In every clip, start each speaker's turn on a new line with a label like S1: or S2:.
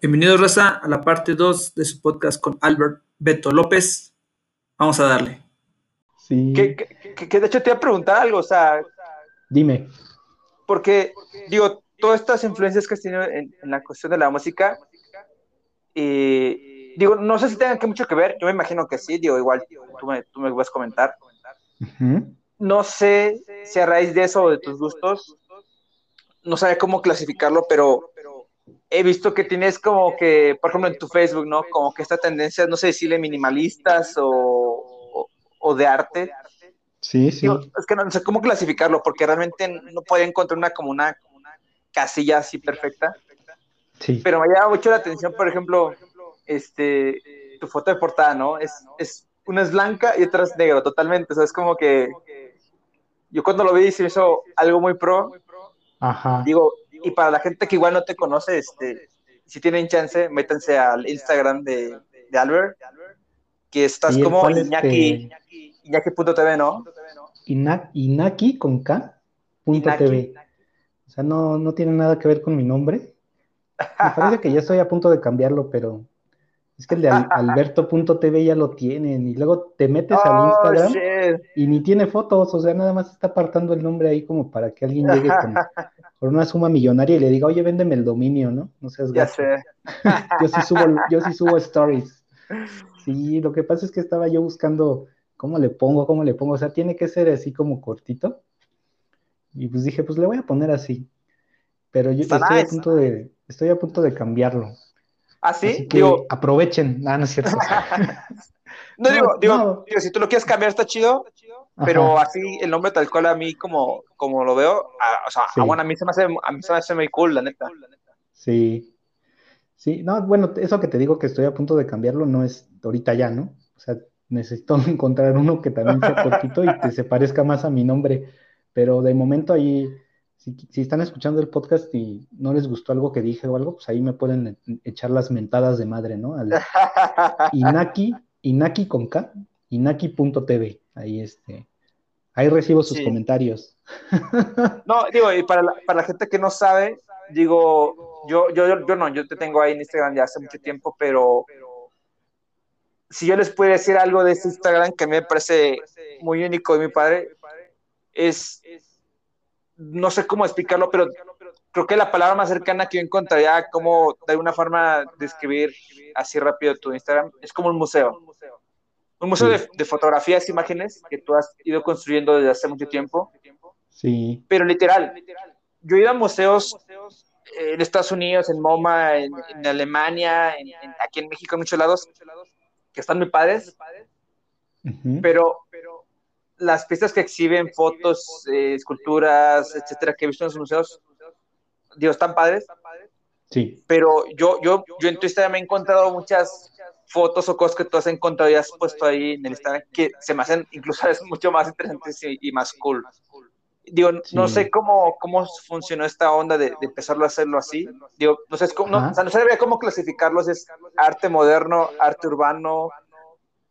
S1: Bienvenidos, Raza, a la parte 2 de su podcast con Albert Beto López. Vamos a darle.
S2: Sí.
S3: Que, que- que de hecho te iba a preguntar algo, o sea,
S2: Dime.
S3: porque, digo, todas estas influencias que has tenido en, en la cuestión de la música, y digo, no sé si tengan que mucho que ver, yo me imagino que sí, digo, igual tú me, tú me vas a comentar.
S2: Ujú.
S3: No sé si a raíz de eso o de tus gustos, no sabía cómo clasificarlo, pero he visto que tienes como que, por ejemplo, en tu Facebook, ¿no? Como que esta tendencia, no sé decirle minimalistas o, o, o de arte.
S2: Sí, sí.
S3: Digo, es que no, no sé cómo clasificarlo, porque realmente no podía encontrar una como una, casilla así perfecta.
S2: Sí.
S3: Pero me llama mucho la atención, por ejemplo, este, tu foto de portada, ¿no? Es, es una es blanca y otra es negro, totalmente. O sea, es como que yo cuando lo vi se me hizo algo muy pro,
S2: Ajá.
S3: digo, y para la gente que igual no te conoce, este, si tienen chance, métanse al Instagram de, de Albert, que estás
S2: Sí,
S3: como
S2: cual,
S3: Iñaki, Iñaki.tv, ¿no?
S2: Ina- Inaki con K. Punto
S3: Inaki.
S2: TV. O sea, no, no tiene nada que ver con mi nombre. Me parece que ya estoy a punto de cambiarlo, pero es que el de Al- Alberto.tv ya lo tienen. Y luego te metes al
S3: Oh,
S2: Instagram
S3: shit.
S2: y ni tiene fotos. O sea, nada más está apartando el nombre ahí como para que alguien llegue con, con una suma millonaria y le diga, oye, véndeme el dominio, ¿no? No seas
S3: Ya sé.
S2: Yo sí subo, yo sí subo stories. Sí, lo que pasa es que estaba yo buscando cómo le pongo, cómo le pongo. O sea, tiene que ser así como cortito. Y pues dije, pues le voy a poner así. Pero yo estoy a punto de, estoy a punto de cambiarlo.
S3: ¿Ah, sí?
S2: Así que
S3: Digo,
S2: aprovechen. Ah, no es cierto.
S3: no,
S2: no,
S3: digo, digo, digo, si tú lo quieres cambiar está chido, pero así el nombre tal cual a mí como, como lo veo, a- o sea,
S2: Sí.
S3: ah, bueno, a mí se me hace, a mí se me hace muy cool, la neta.
S2: Sí. Sí, no, bueno, eso que te digo que estoy a punto de cambiarlo no es ahorita ya, ¿no? O sea, necesito encontrar uno que también sea cortito y que se parezca más a mi nombre. Pero de momento ahí, si, si están escuchando el podcast y no les gustó algo que dije o algo, pues ahí me pueden e- echar las mentadas de madre, ¿no? Al Inaki, Inaki con K, Inaki.tv. Ahí este, ahí recibo sus
S3: Sí.
S2: comentarios.
S3: No, digo, y para la, para la gente que no sabe, digo, yo, yo, yo, yo no, yo te tengo ahí en Instagram ya hace mucho tiempo, pero si yo les puedo decir algo de este Instagram que a mí me parece muy único de mi padre, es, no sé cómo explicarlo, pero creo que la palabra más cercana que yo encontraría como de alguna forma describir así rápido tu Instagram es como un museo. Un museo de, de fotografías, imágenes que tú has ido construyendo desde hace mucho tiempo.
S2: Sí,
S3: pero literal, yo he ido a museos eh, en Estados Unidos, en MoMA, en, en Alemania, en- en- aquí en México, en muchos lados, que están muy padres,
S2: ujú,
S3: pero las piezas que exhiben, fotos, eh, esculturas, etcétera, que he visto en los museos, digo, están padres,
S2: sí,
S3: pero yo, yo, yo en tu Instagram he encontrado muchas fotos o cosas que tú has encontrado y has puesto ahí en el Instagram que se me hacen incluso veces mucho más interesantes y, y más cool. Digo, no
S2: Sí.
S3: sé cómo, cómo funcionó esta onda de, de empezarlo a hacerlo así. Digo, no sé, es cómo- no, o sea, no sabría cómo clasificarlos, es arte moderno, arte urbano,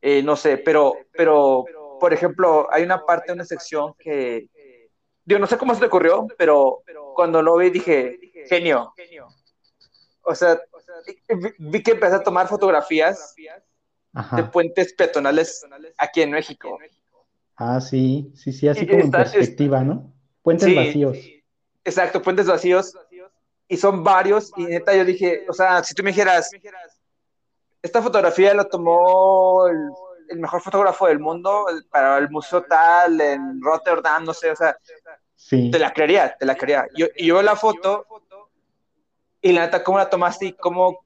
S3: eh, no sé, pero, pero, por ejemplo, hay una parte, una sección que, digo, no sé cómo se te ocurrió, pero cuando lo vi dije, genio. O sea, vi, vi que empecé a tomar fotografías de
S2: ajá.
S3: puentes peatonales aquí en México.
S2: Ah, sí, sí, sí, así
S3: Y
S2: como en
S3: está-
S2: perspectiva, ¿no? Puentes
S3: Sí,
S2: vacíos.
S3: Exacto, puentes vacíos. Y son varios. Y neta, yo dije, o sea, si tú me dijeras, esta fotografía la tomó el, el mejor fotógrafo del mundo para el museo tal, en Rotterdam, no sé, o sea,
S2: Sí,
S3: te la creería, te la creería. Yo, y yo veo la foto y la neta, ¿cómo la tomaste y cómo,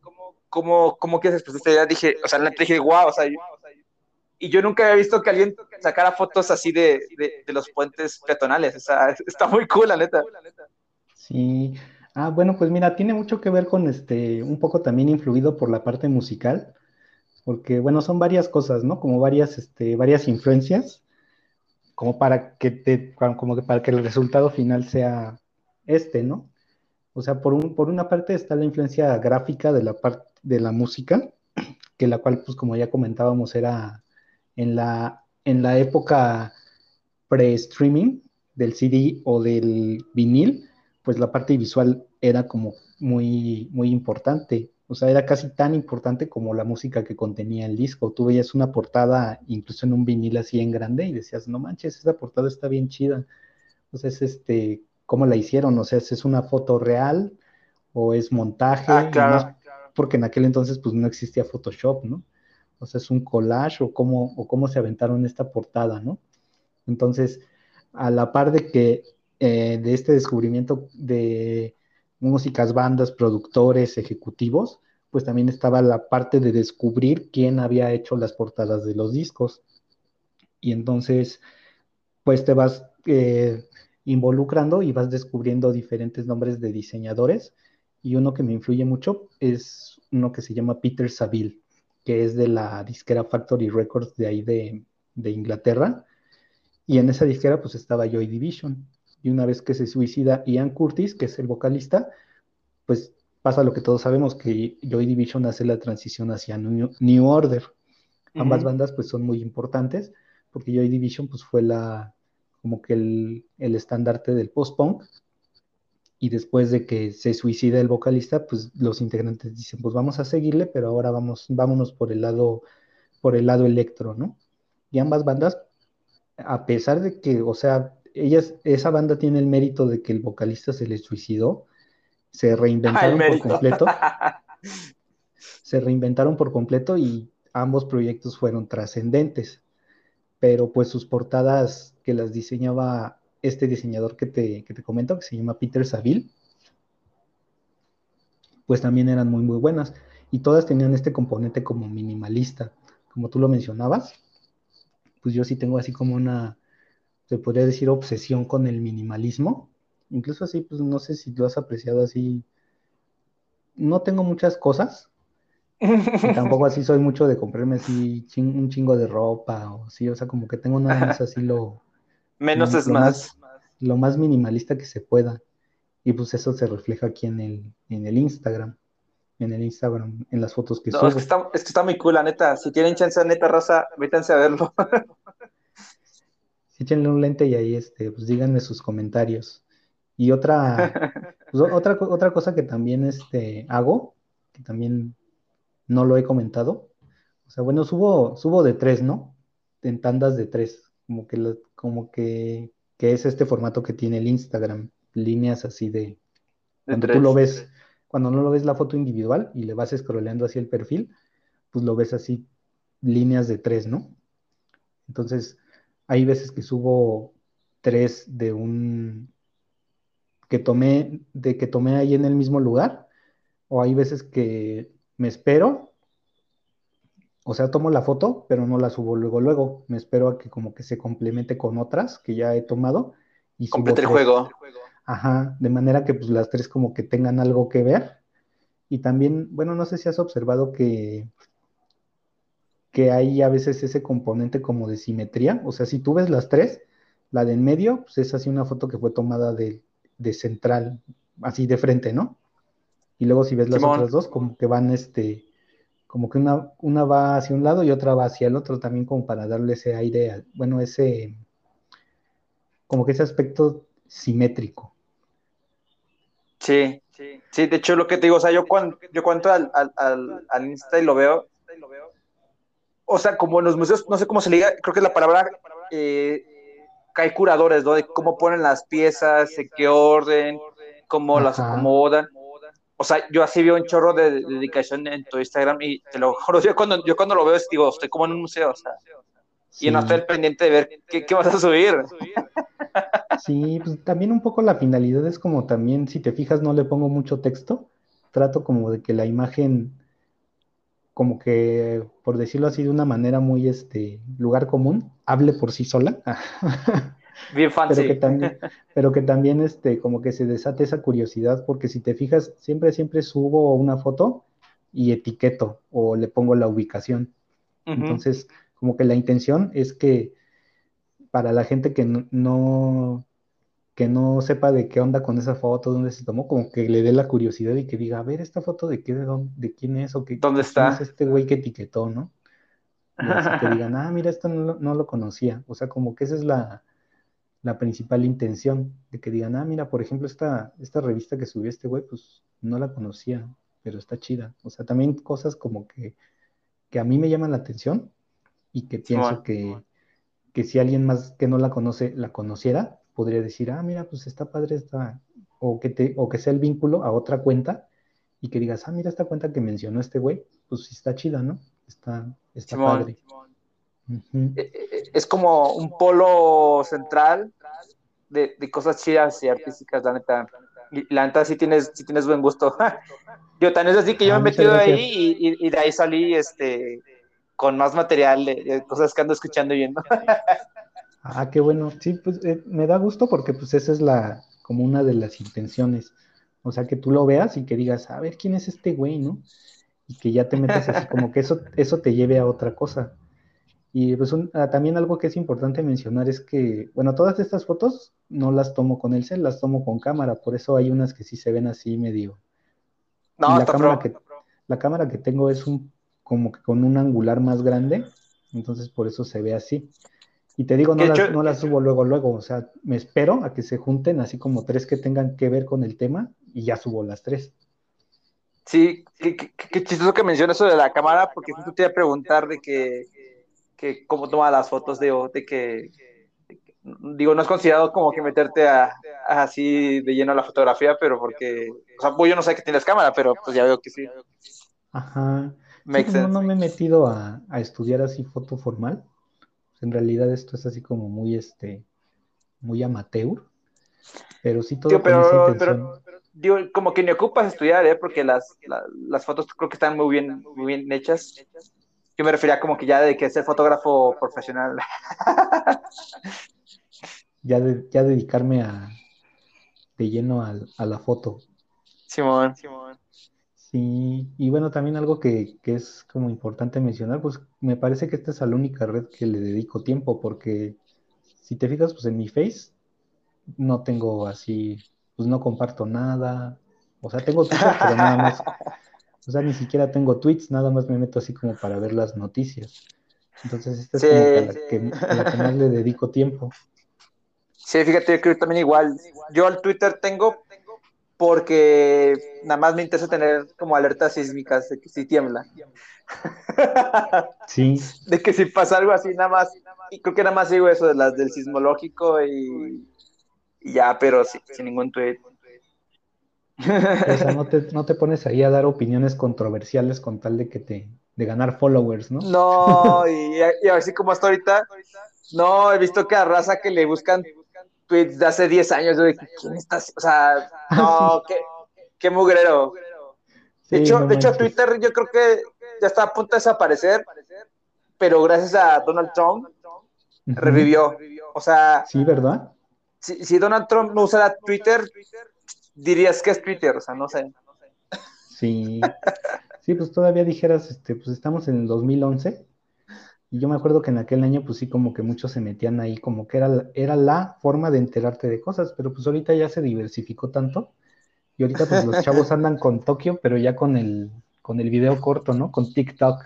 S3: cómo, cómo que expresaste? Ya dije, o sea, la neta dije, wow, o sea, yo- y yo nunca había visto que alguien sacara fotos así de, de, de los puentes peatonales, o sea, está muy cool, la neta.
S2: sí. Ah, bueno, pues mira, tiene mucho que ver con este, un poco también influido por la parte musical, porque bueno, son varias cosas, ¿no? Como varias, este, varias influencias, como para que te, como que para que el resultado final sea este, ¿no? O sea, por un, por una parte está la influencia gráfica de la parte de la música, que la cual, pues como ya comentábamos, era en la, en la época pre-streaming del CD o del vinil, pues la parte visual era como muy, muy importante. O sea, era casi tan importante como la música que contenía el disco. Tú veías una portada, incluso en un vinil así en grande, y decías, no manches, esa portada está bien chida. Entonces, este, ¿cómo la hicieron? O sea, ¿es una foto real o es montaje?
S3: Ah, claro,
S2: Porque en aquel entonces, pues, no existía Photoshop, ¿no? O sea, ¿es un collage o cómo, o cómo se aventaron esta portada, ¿no? Entonces, a la par de que eh, de este descubrimiento de músicas, bandas, productores, ejecutivos, pues también estaba la parte de descubrir quién había hecho las portadas de los discos. Y entonces, pues te vas eh, involucrando y vas descubriendo diferentes nombres de diseñadores. Y uno que me influye mucho es uno que se llama Peter Saville, que es de la disquera Factory Records de ahí de, de Inglaterra. Y en esa disquera pues estaba Joy Division y una vez que se suicida Ian Curtis, que es el vocalista, pues pasa lo que todos sabemos, que Joy Division hace la transición hacia New, Order. Ambas bandas pues son muy importantes, porque Joy Division pues fue la, como que el, el estandarte del post-punk, y después de que se suicida el vocalista, pues los integrantes dicen, pues vamos a seguirle, pero ahora vamos, vámonos por el lado, por el lado electro, ¿no? Y ambas bandas, a pesar de que, o sea, ellas, esa banda tiene el mérito de que el vocalista se le suicidó, se reinventaron por completo. se reinventaron por completo y ambos proyectos fueron trascendentes. Pero pues sus portadas que las diseñaba este diseñador que te, que te comento, que se llama Peter Saville, pues también eran muy, muy buenas. Y todas tenían este componente como minimalista. Como tú lo mencionabas, pues yo sí tengo así como una, se podría decir, obsesión con el minimalismo. Incluso así, pues no sé si lo has apreciado así. No tengo muchas cosas. Y tampoco así soy mucho de comprarme así un chingo de ropa o sí, o sea, como que tengo nada más así lo...
S3: Menos es más.
S2: Lo más minimalista que se pueda. Y pues eso se refleja aquí en el, en el Instagram. En el Instagram, en las fotos que
S3: no, Es que, está, es que está muy cool, la neta. Si tienen chance, neta, raza, métanse a verlo.
S2: échenle un lente y ahí este, pues díganme sus comentarios. Y otra, pues, otra, otra cosa que también este, hago, que también no lo he comentado, o sea, bueno, subo, subo de tres, ¿no? En tandas de tres, como que, como que, que es este formato que tiene el Instagram, líneas así de, cuando tú lo ves, cuando no lo ves la foto individual y le vas scrolleando así el perfil, pues lo ves así, líneas de tres, ¿no? Entonces, hay veces que subo tres de un que tomé, de que tomé ahí en el mismo lugar, o hay veces que me espero, o sea, tomo la foto, pero no la subo luego, luego, me espero a que como que se complemente con otras que ya he tomado.
S3: Y Complete el juego.
S2: Ajá, de manera que pues las tres como que tengan algo que ver. Y también, bueno, no sé si has observado que que hay a veces ese componente como de simetría. O sea, si tú ves las tres, la de en medio, pues es así una foto que fue tomada de, central, así de frente, ¿no? Y luego si ves las otras dos, como que van este, como que una, una va hacia un lado y otra va hacia el otro también como para darle ese aire, bueno, ese, como que ese aspecto simétrico.
S3: Sí, sí, sí, de hecho lo que te digo, o sea, yo cuando, yo cuento al, al, al Insta y lo veo, o sea, como en los museos, no sé cómo se le diga, creo que es la palabra, eh, que hay curadores, ¿no? De cómo ponen las piezas, en qué orden, cómo las acomodan. O sea, yo así veo un chorro de, dedicación en tu Instagram y te lo juro, yo cuando, yo cuando lo veo, digo, estoy como en un museo, o sea, y no estoy pendiente de ver qué, qué vas a subir.
S2: Sí, pues también un poco la finalidad es como también, si te fijas, no le pongo mucho texto, trato como de que la imagen como que, por decirlo así de una manera muy, este, lugar común, hable por sí sola.
S3: Bien fancy.
S2: Pero que también, pero que también, este, como que se desate esa curiosidad, porque si te fijas, siempre, siempre subo una foto y etiqueto o le pongo la ubicación. Entonces, como que la intención es que para la gente que no, que no sepa de qué onda con esa foto, dónde se tomó, como que le dé la curiosidad y que diga, a ver, esta foto de qué, de dónde, de quién es o qué,
S3: ¿Dónde está?
S2: es este güey que etiquetó, ¿no? Y así que digan, ah, mira, esto no, lo conocía. O sea, como que esa es la, principal intención, de que digan, ah, mira, por ejemplo, esta, esta revista que subió este güey, pues no la conocía. pero está chida. O sea, también cosas como que, que a mí me llaman la atención y que pienso que, que si alguien más que no la conoce la conociera, podría decir, ah, mira, pues está padre esta, o que, te, o que sea el vínculo a otra cuenta y que digas, ah, mira esta cuenta que mencionó este güey, pues sí está chida, ¿no? Está, está padre.
S3: Eh, eh, es como un polo central de, de, cosas chidas y artísticas, la neta. Y la neta sí tienes, sí tienes buen gusto. yo también es así que yo me he ah, metido ahí y, y, de ahí salí este con más material de, cosas que ando escuchando y viendo.
S2: ah, qué bueno. Sí, pues eh, me da gusto porque pues esa es la, como una de las intenciones. O sea, que tú lo veas y que digas, a ver, ¿quién es este güey, no? Y que ya te metas así, como que eso, eso te lleve a otra cosa. Y pues ah, también algo que es importante mencionar es que, bueno, todas estas fotos no las tomo con el cel, las tomo con cámara, por eso hay unas que sí se ven así medio. No, la cámara que la cámara que tengo es un como que con un angular más grande, entonces por eso se ve así. Y te digo, no las, no las subo luego, luego, o sea, me espero a que se junten así como tres que tengan que ver con el tema y ya subo las tres.
S3: Sí, qué, chistoso que mencionas eso de la cámara, porque justo te iba a preguntar de que, que cómo toma las fotos de, de que, digo, no es considerado como que meterte a, así de lleno a la fotografía, pero porque, o sea, pues yo no sé que tienes cámara, pero pues ya veo que sí.
S2: Ajá. Sí, no, me he metido a, a, estudiar así foto formal. En realidad esto es así como muy, este, muy amateur. Pero sí todo
S3: pero, pero, digo, como que ni ocupas estudiar, ¿eh? Porque las, las fotos creo que están muy bien, muy bien hechas. Yo me refería como que ya de que ser fotógrafo profesional.
S2: ya, de, ya dedicarme a, de lleno a, a la foto.
S3: Simón, Simón.
S2: Sí, y bueno, también algo que, que, es como importante mencionar, pues me parece que esta es la única red que le dedico tiempo, porque si te fijas, pues en mi Face no tengo así, pues no comparto nada, o sea, tengo Twitter, pero nada más, o sea, ni siquiera tengo tweets, nada más me meto así como para ver las noticias. Entonces, esta es como la, que, la que más le dedico tiempo.
S3: Sí, fíjate que yo también igual, yo al Twitter tengo porque nada más me interesa tener como alertas sísmicas de que si tiembla.
S2: Sí.
S3: De que si pasa algo así, nada más, y creo que nada más digo eso de las del sismológico y, ya, pero sin ningún tweet.
S2: O sea, no te, no te pones ahí a dar opiniones controversiales con tal de que te, de ganar followers, ¿no?
S3: No, y, y así como hasta ahorita, no, he visto que a raza que le buscan tweets de hace 10 años, de ¿quién está? O sea, no, qué, qué mugrero. De hecho, de hecho, Twitter yo creo que ya está a punto de desaparecer, pero gracias a Donald Trump revivió. O sea,
S2: sí, ¿verdad?
S3: Si, si Donald Trump no usara Twitter, dirías que es Twitter, o sea, no sé.
S2: Sí, sí, pues todavía dijeras, este, pues estamos en el 2011 y yo me acuerdo que en aquel año, pues sí, como que muchos se metían ahí, como que era, era la forma de enterarte de cosas, pero pues ahorita ya se diversificó tanto. Y ahorita pues los chavos andan con Tokio, pero ya con el, con el video corto, ¿no? Con TikTok.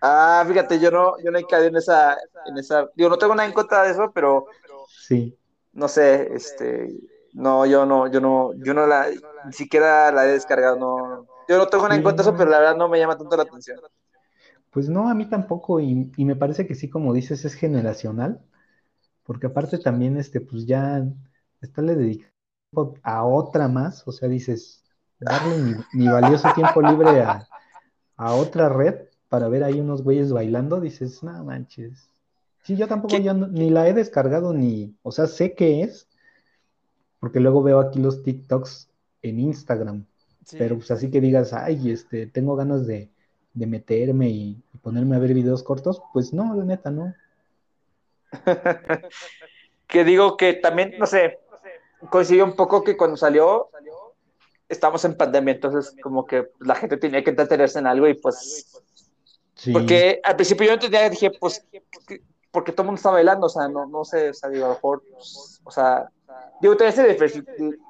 S3: Ah, fíjate, yo no, yo no he caído en esa, en esa, digo, no tengo nada en contra de eso, pero
S2: sí.
S3: No sé, este, no, yo no, yo no, yo no la, ni siquiera la he descargado, no, yo no tengo nada en de eso, pero la verdad no me llama tanto la atención.
S2: Pues no, a mí tampoco, y, me parece que sí, como dices, es generacional, porque aparte también, este, pues ya está le dedicando a otra más, o sea, dices, darle mi, valioso tiempo libre a, otra red para ver ahí unos güeyes bailando, dices, no manches. Sí, yo tampoco ya ni la he descargado ni, o sea, sé qué es, porque luego veo aquí los TikToks en Instagram, pero pues así que digas, ay, este, tengo ganas de, de meterme y, ponerme a ver videos cortos, pues no, la neta, no.
S3: que digo que también, no sé, coincidió un poco que cuando salió, estamos en pandemia, entonces como que la gente tenía que entretenerse en algo y pues... Porque al principio yo entendía, dije, pues, porque todo el mundo está bailando, o sea, no, no sé, o sea, digo, a lo mejor, pues, o sea, Digo, se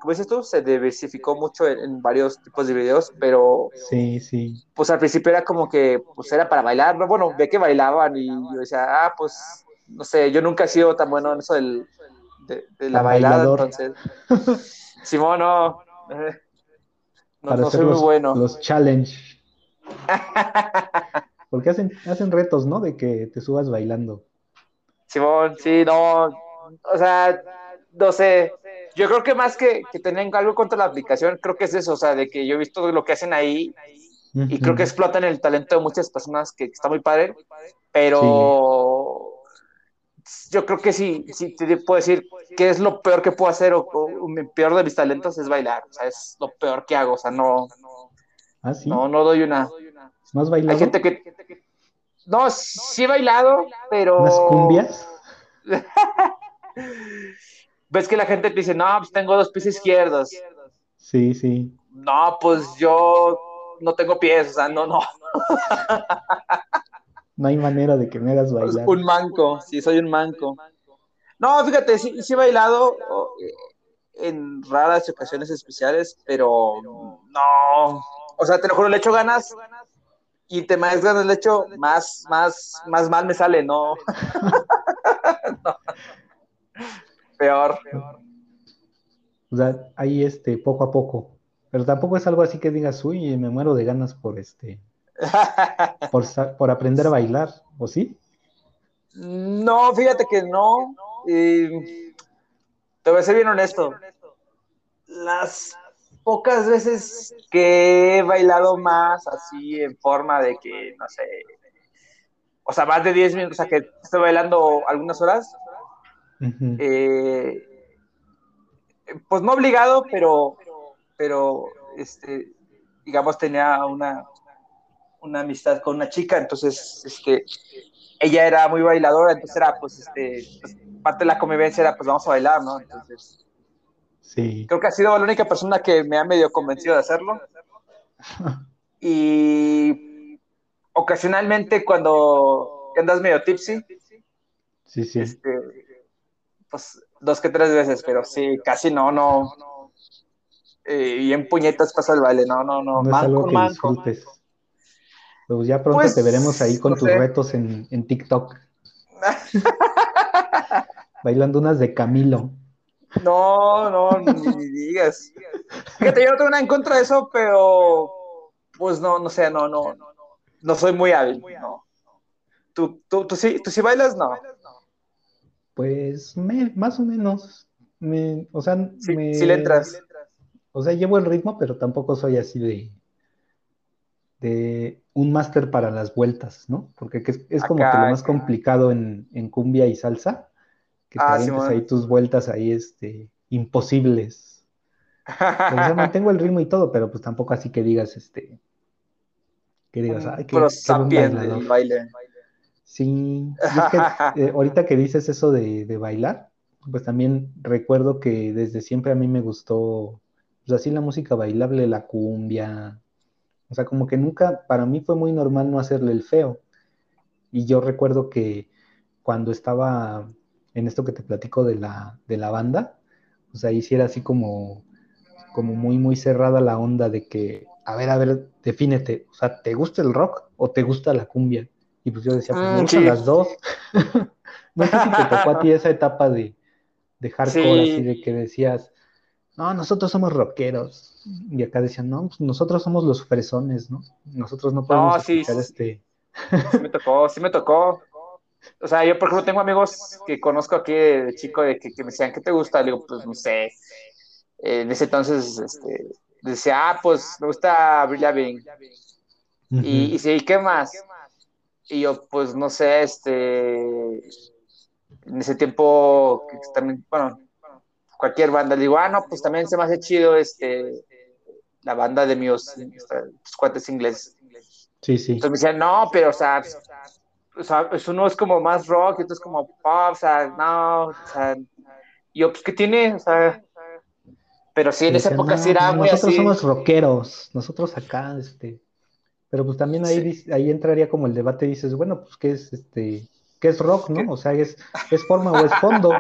S3: como dices tú, se diversificó mucho en, varios tipos de videos, pero.
S2: Sí, sí.
S3: Pues al principio era como que, pues era para bailar, ¿no? Bueno, ve que bailaban y yo decía, ah, pues, no sé, yo nunca he sido tan bueno en eso del, de, la bailada, entonces. Simón, no. No,
S2: para
S3: no soy muy
S2: los,
S3: bueno.
S2: los challenge. Porque hacen, hacen retos, ¿no? De que te subas bailando.
S3: Simón, sí, no, o sea, no sé, yo creo que más que, que tener algo contra la aplicación, creo que es eso, o sea, de que yo he visto lo que hacen ahí y creo que explotan el talento de muchas personas que, que está muy padre, pero yo creo que sí, sí te puedo decir que es lo peor que puedo hacer o, peor de mis talentos es bailar, o sea, es lo peor que hago, o sea, no,
S2: Ah, sí.
S3: no, no doy una.
S2: ¿No has bailado
S3: Hay gente que... No, sí he bailado, pero...
S2: unas cumbias?
S3: Ves que la gente te dice, no, pues tengo dos pies izquierdos.
S2: Sí, sí.
S3: No, pues yo no tengo pies, o sea, no, no.
S2: No hay manera de que me hagas bailar.
S3: Un manco, sí, soy un manco. No, fíjate, sí, sí he bailado eh, en raras ocasiones especiales, pero no. O sea, te lo juro, le echo ganas y te más ganas le echo, más, más, más mal me sale. No. Peor.
S2: O sea, ahí este, poco a poco. Pero tampoco es algo así que digas, uy, me muero de ganas por este, por, por aprender a bailar, ¿o sí?
S3: No, fíjate que no. Y te voy a ser bien honesto. Las pocas veces que he bailado más así en forma de que, no sé, o sea, más de 10 minutos, o sea, que estoy bailando algunas horas, Eh, pues no obligado, pero, pero, este, digamos, tenía una, una amistad con una chica, entonces, este, ella era muy bailadora, entonces era, pues, este, pues, parte de la convivencia era, pues, vamos a bailar, ¿no? Entonces,
S2: Sí.
S3: creo que ha sido la única persona que me ha medio convencido de hacerlo. Y ocasionalmente cuando andas medio tipsy,
S2: Sí, sí.
S3: este, pues dos que tres veces, pero sí, casi no, no. Eh, y en puñetas pasa el baile, no, no, no.
S2: No es algo que
S3: manco.
S2: disfrutes. Pues ya pronto
S3: Pues,
S2: te veremos ahí con
S3: no
S2: tus
S3: sé.
S2: retos en, en TikTok, bailando unas de Camilo.
S3: No, no, ni, ni digas. Fíjate, yo no tengo nada en contra de eso, pero pues no, no sé, no, no, no soy muy hábil, no. ¿Tú, tú, tú sí, tú sí bailas? No.
S2: Pues me- más o menos. Me, o sea,
S3: Sí,
S2: me,
S3: sí le entras.
S2: O sea, llevo el ritmo, pero tampoco soy así de, de un máster para las vueltas, ¿no? Porque que es, es como
S3: Acá,
S2: que lo más
S3: acá.
S2: complicado en, en cumbia y salsa, que te
S3: Ah, Simón.
S2: ahí tus vueltas ahí, este, imposibles. O sea, mantengo el ritmo y todo, pero pues tampoco así que digas, este, que digas, ay, qué,
S3: Pro
S2: qué buen bailador.
S3: baile.
S2: Sí, es que eh, ahorita que dices eso de, de bailar, pues también recuerdo que desde siempre a mí me gustó, pues así la música bailable, la cumbia, o sea, como que nunca, para mí fue muy normal no hacerle el feo. Y yo recuerdo que cuando estaba en esto que te platico de la, de la banda, pues ahí sí era así como, como muy, muy cerrada la onda de que, a ver, a ver, defínete, o sea, ¿te gusta el rock o te gusta la cumbia? Y pues yo decía, pues me
S3: Mm,
S2: gustan
S3: sí.
S2: las dos. No sé si te tocó a ti esa etapa de, de hardcore,
S3: Sí.
S2: así de que decías, no, nosotros somos rockeros. Y acá decían, no, pues nosotros somos los fresones, ¿no? Nosotros no podemos
S3: No, sí,
S2: escuchar
S3: sí.
S2: este.
S3: Sí me tocó, sí me tocó. O sea, yo por ejemplo tengo amigos que conozco aquí de chico de que, que me decían, ¿qué te gusta? Le digo, pues no sé. Eh, en ese entonces, este, decía, ah, pues me gusta Avril Lavigne. Y, y sí, ¿qué más? Y yo, pues no sé, este, en ese tiempo, también, bueno, cualquier banda, le digo, ah, no, pues también se me hace chido, este, la banda de mis tus cuates ingleses.
S2: Sí, sí.
S3: Entonces me decían, no, pero, o sea, o sea, pues uno es como más rock, y otro es como pop, o sea, no, o sea, yo, pues, ¿qué tiene? O sea, pero sí, en esa época
S2: "No,
S3: sí era
S2: pues
S3: muy
S2: nosotros
S3: así.
S2: somos rockeros, nosotros acá, este. Pero pues también ahí,
S3: Sí.
S2: ahí entraría como el debate, dices, bueno, pues qué es este, qué es rock,
S3: ¿Qué?
S2: ¿no? O sea, es, es forma o es fondo,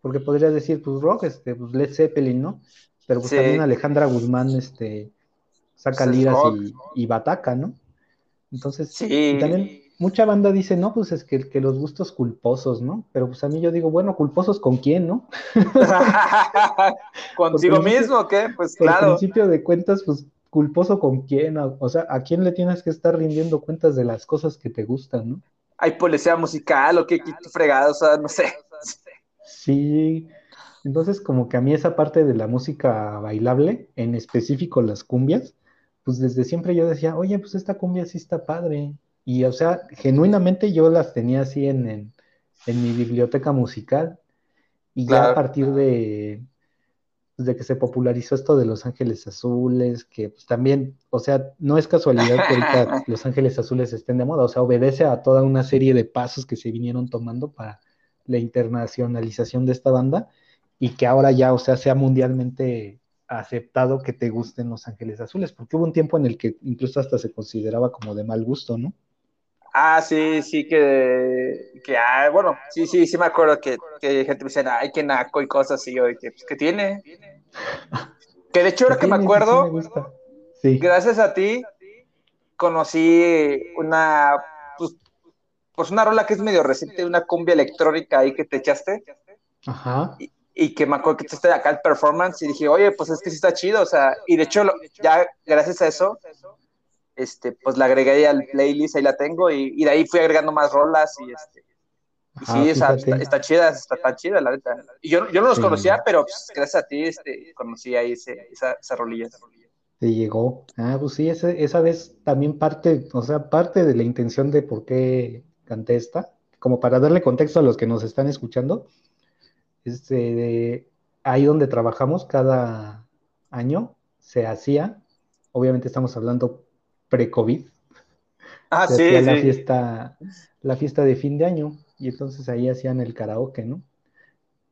S2: porque podrías decir, pues rock, este, pues Led Zeppelin, ¿no? Pero pues
S3: Sí.
S2: también Alejandra Guzmán, este, saca
S3: Pues es
S2: liras y, y bataca, ¿no? Entonces,
S3: Sí.
S2: y también mucha banda dice, no, pues es que, que los gustos culposos, ¿no? Pero pues a mí yo digo, bueno, culposos con quién, ¿no?
S3: ¿Consigo mismo qué? Pues claro.
S2: principio de cuentas, pues culposo con quién, o sea, a quién le tienes que estar rindiendo cuentas de las cosas que te gustan, ¿no?
S3: Hay policía musical o qué, qué fregado, o sea, no sé.
S2: Sí, entonces como que a mí esa parte de la música bailable, en específico las cumbias, pues desde siempre yo decía, oye, pues esta cumbia sí está padre. Y o sea, genuinamente yo las tenía así en, en, en mi biblioteca musical. Y ya a partir de, pues, de que se popularizó esto de Los Ángeles Azules, que pues también, o sea, no es casualidad que ahorita Los Ángeles Azules estén de moda, o sea, obedece a toda una serie de pasos que se vinieron tomando para la internacionalización de esta banda y que ahora ya, o sea, sea mundialmente aceptado que te gusten Los Ángeles Azules, porque hubo un tiempo en el que incluso hasta se consideraba como de mal gusto, ¿no?
S3: Ah, sí, sí, que, que ah, bueno, sí, sí, sí me acuerdo que, que gente me decía, ay, que naco y cosas así, yo, que, pues, ¿qué tiene? Que de hecho, ahora que me acuerdo, sí, gracias a ti, conocí una, pues, pues, una rola que es medio reciente, una cumbia electrónica ahí que te echaste.
S2: Ajá.
S3: Y, y que me acuerdo que echaste acá el performance y dije, oye, pues es que sí está chido, o sea, y de hecho, ya gracias a eso, este, pues la agregué al playlist, ahí la tengo, y, y de ahí fui agregando más rolas, y este, y sí, está, está, chida, está tan chida, la neta. Y yo, yo no los conocía, pero pues, gracias a ti este, conocí ahí ese, esa, esa rolilla.
S2: Te llegó. Ah, pues sí, esa, esa vez también parte, o sea, parte de la intención de por qué canté esta, como para darle contexto a los que nos están escuchando, este, de ahí donde trabajamos cada año se hacía, obviamente estamos hablando pre-COVID,
S3: ah, sí,
S2: la fiesta, la fiesta de fin de año, y entonces ahí hacían el karaoke, ¿no?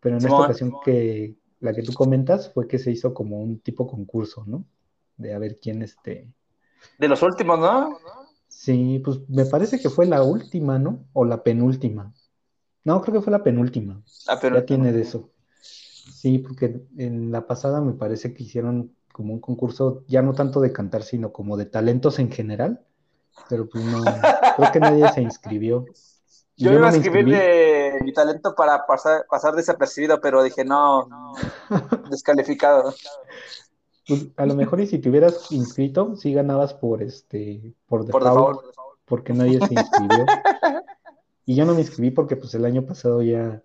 S2: Pero en esta ocasión que la que tú comentas fue que se hizo como un tipo concurso, ¿no? De a ver quién este.
S3: De los últimos, ¿no?
S2: Sí, pues me parece que fue la última, ¿no? O la penúltima. No, creo que fue la penúltima.
S3: Ah,
S2: pero... Ya tiene de eso. Sí, porque en la pasada me parece que hicieron como un concurso, ya no tanto de cantar, sino como de talentos en general. Pero pues no, creo que nadie se inscribió.
S3: Yo, iba a escribir de mi talento para pasar, pasar desapercibido, pero dije, no, descalificado.
S2: Pues, a lo mejor y si te hubieras inscrito, sí ganabas por este, por default, porque nadie se inscribió. Y yo no me inscribí porque pues el año pasado ya,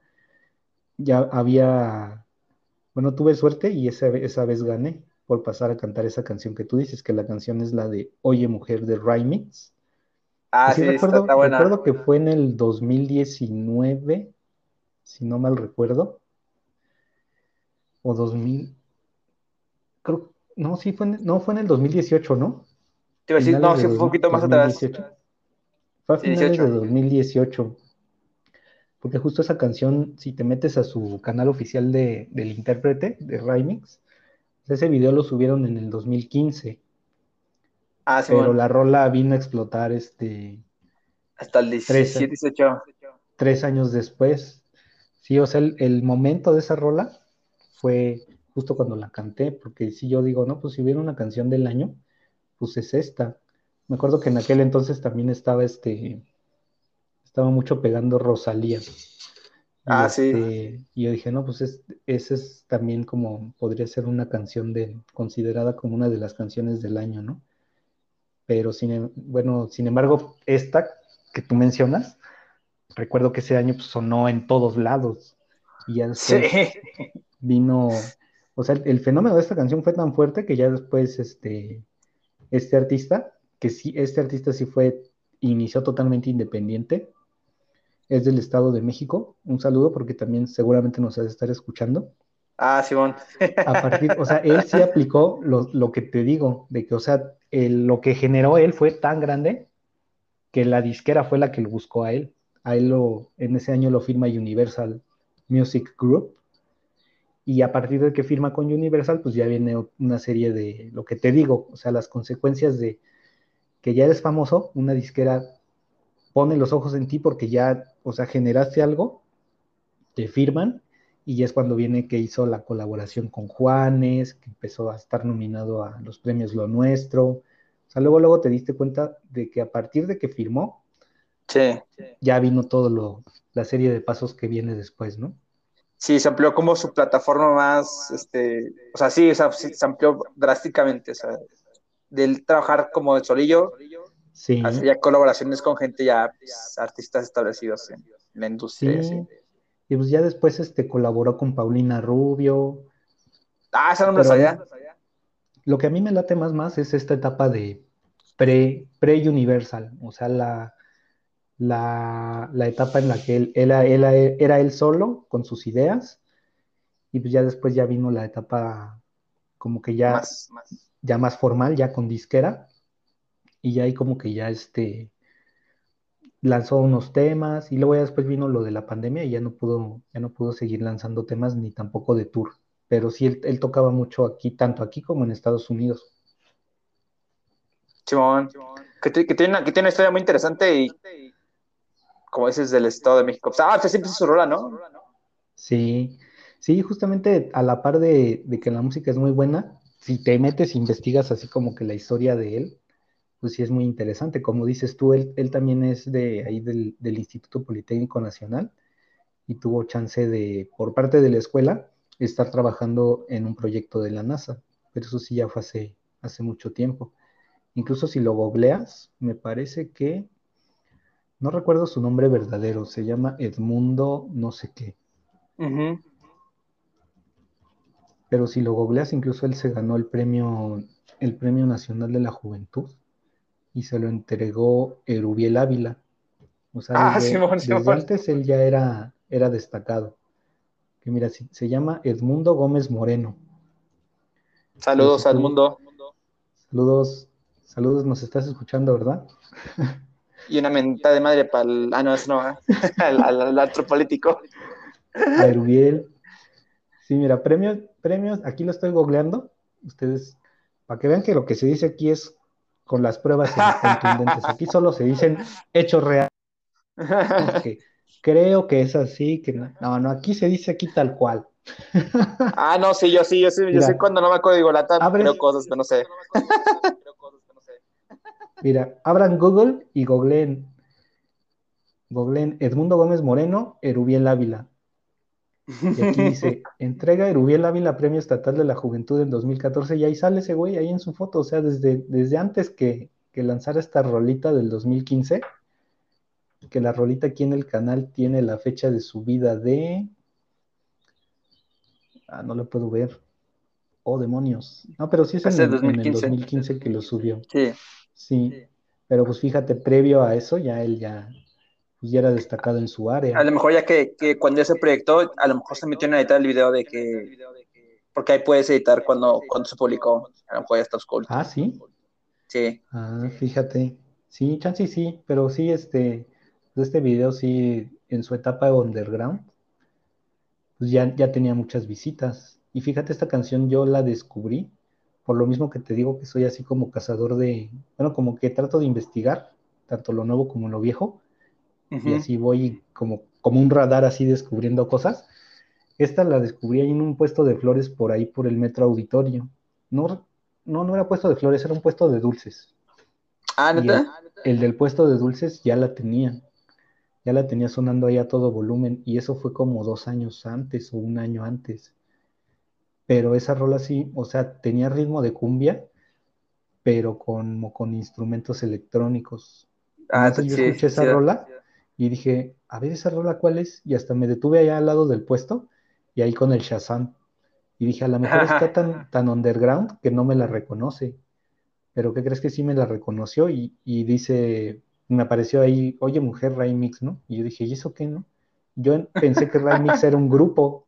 S2: ya había, bueno, tuve suerte y esa, esa vez gané por pasar a cantar esa canción que tú dices, que la canción es la de Oye Mujer de Rymix.
S3: Ah, sí,
S2: recuerdo,
S3: está, buena.
S2: recuerdo que fue en el 2019, si no mal recuerdo. O 2000. Creo, no, sí, fue en, no, fue en el 2018, ¿no?
S3: Te iba a decir, no, sí, fue un poquito más atrás.
S2: Fue a finales de 2018. Porque justo esa canción, si te metes a su canal oficial de, del intérprete, de Rymix, ese video lo subieron en el 2015.
S3: Ah, sí,
S2: pero
S3: bueno.
S2: la rola vino a explotar este.
S3: Hasta el 17, 18.
S2: Tres años después. Sí, o sea, el, el, momento de esa rola fue justo cuando la canté, porque si yo digo, no, pues si hubiera una canción del año, pues es esta. Me acuerdo que en aquel entonces también estaba este. Estaba mucho pegando Rosalía.
S3: Ah,
S2: este,
S3: sí.
S2: Y yo dije, no, pues es, ese es también como, podría ser una canción de, considerada como una de las canciones del año, ¿no? Pero, sin, em, bueno, sin embargo, esta que tú mencionas, recuerdo que ese año pues, sonó en todos lados. Y ya después
S3: Sí.
S2: vino, o sea, el, el fenómeno de esta canción fue tan fuerte que ya después este, este artista, que sí, este artista sí fue, inició totalmente independiente, es del Estado de México. Un saludo porque también seguramente nos has de estar escuchando.
S3: Ah, Simón.
S2: A partir, o sea, él sí aplicó lo, lo que te digo, de que, o sea, el- lo que generó él fue tan grande que la disquera fue la que lo buscó a él. A él lo, en ese año lo firma Universal Music Group. Y a partir de que firma con Universal, pues ya viene una serie de lo que te digo, o sea, las consecuencias de que ya eres famoso, una disquera pone los ojos en ti porque ya, o sea, generaste algo, te firman y ya es cuando viene que hizo la colaboración con Juanes, que empezó a estar nominado a los premios Lo Nuestro. O sea, luego, luego te diste cuenta de que a partir de que firmó,
S3: Sí.
S2: ya vino todo lo, la serie de pasos que viene después, ¿no?
S3: Sí, se amplió como su plataforma más, este, o sea, sí, o sea, sí, se amplió drásticamente, o sea, él trabajar como de solillo,
S2: Sí,
S3: hacía colaboraciones con gente ya, pues, artistas establecidos en la industria.
S2: sí. Y pues ya después este, colaboró con Paulina Rubio.
S3: Ah, esa no me lo sabía.
S2: Lo que a mí me late más más es esta etapa de pre, pre-Universal, o sea, la, la, la etapa en la que él, él- él- era él solo con sus ideas y pues ya después ya vino la etapa como que ya,
S3: Más, más.
S2: ya más formal, ya con disquera y ya ahí como que ya este lanzó unos temas y luego ya después vino lo de la pandemia y ya no pudo, ya no pudo seguir lanzando temas ni tampoco de tour, pero sí él, él tocaba mucho aquí, tanto aquí como en Estados Unidos.
S3: Simón, que, ti- que tiene una, que tiene una historia muy interesante y, como dices, del Estado de México. Ah, pues siempre es su rola, ¿no?
S2: Sí, sí, justamente a la par de, de que la música es muy buena, si te metes e investigas así como que la historia de él, pues sí es muy interesante. Como dices tú, él, él también es de ahí del, del Instituto Politécnico Nacional y tuvo chance de, por parte de la escuela, estar trabajando en un proyecto de la NASA, pero eso sí ya fue hace, hace mucho tiempo. Incluso si lo googleas, me parece que, no recuerdo su nombre verdadero, se llama Edmundo no sé qué. Pero si lo googleas, incluso él se ganó el premio, el Premio Nacional de la Juventud y se lo entregó Erubiel Ávila. O sea,
S3: Ah,
S2: desde,
S3: Simón,
S2: desde
S3: Simón.
S2: antes él ya era, era destacado. Que mira, se, se llama Edmundo Gómez Moreno.
S3: Saludos al
S2: tú-
S3: mundo.
S2: Saludos, saludos, nos estás escuchando, ¿verdad?
S3: Y una mentada de madre para el. Ah, no, eso no, ¿eh? al, al, al otro político.
S2: A Erubiel. Sí, mira, premios, premios, aquí lo estoy googleando. Ustedes, para que vean que lo que se dice aquí es con las pruebas contundentes. Aquí solo se dicen hechos reales. creo que es así, que no, no, no, aquí se dice aquí tal cual.
S3: ah, no, sí, yo sí, yo sí, yo
S2: Mira.
S3: sé cuando no me acuerdo digo lata,
S2: Abres-
S3: creo cosas que no sé.
S2: Mira, abran Google y googleen, googleen Edmundo Gómez Moreno, Erubiel Ávila. Y aquí dice, entrega Erubiel Ávila Premio Estatal de la Juventud en 2014 y ahí sale ese güey ahí en su foto, o sea, desde, desde antes que, que lanzara esta rolita del 2015, que la rolita aquí en el canal tiene la fecha de subida de... Ah, no lo puedo ver. Oh, demonios. No, pero sí es en,
S3: el
S2: el- en el
S3: 2015.
S2: 2015 que lo subió.
S3: Sí.
S2: Sí, pero pues fíjate, previo a eso ya él ya, pues ya era destacado en su área.
S3: A lo mejor ya que, que cuando ya se proyectó, a lo mejor se metió en editar el video de que. Porque ahí puedes editar cuando, cuando se publicó. A lo mejor ya está oscuro.
S2: Ah, sí.
S3: Sí.
S2: Ah, fíjate. Sí, chance sí, pero sí, este, este video sí, en su etapa underground, pues ya, ya tenía muchas visitas. Y fíjate, esta canción yo la descubrí, por lo mismo que te digo que soy así como cazador de, bueno, como que trato de investigar, tanto lo nuevo como lo viejo, y así voy como, como un radar así descubriendo cosas. Esta la descubrí ahí en un puesto de flores por ahí por el metro auditorio. No, no, no era puesto de flores, era un puesto de dulces.
S3: Ah,
S2: Y el, del puesto de dulces ya la tenía, ya la tenía sonando ahí a todo volumen, y eso fue como dos años antes o un año antes. Pero esa rola sí, o sea, tenía ritmo de cumbia, pero con, con instrumentos electrónicos.
S3: Ah,
S2: Entonces yo
S3: sí,
S2: escuché esa
S3: sí.
S2: rola y dije, a ver esa rola cuál es, y hasta me detuve allá al lado del puesto y ahí con el Shazam. Y dije, a lo mejor está tan, tan underground que no me la reconoce. Pero ¿qué crees que sí me la reconoció? Y, y dice, me apareció ahí, oye mujer, Ray Mix, ¿no? Y yo dije, ¿y eso qué, no? Yo en- pensé que Ray Mix era un grupo,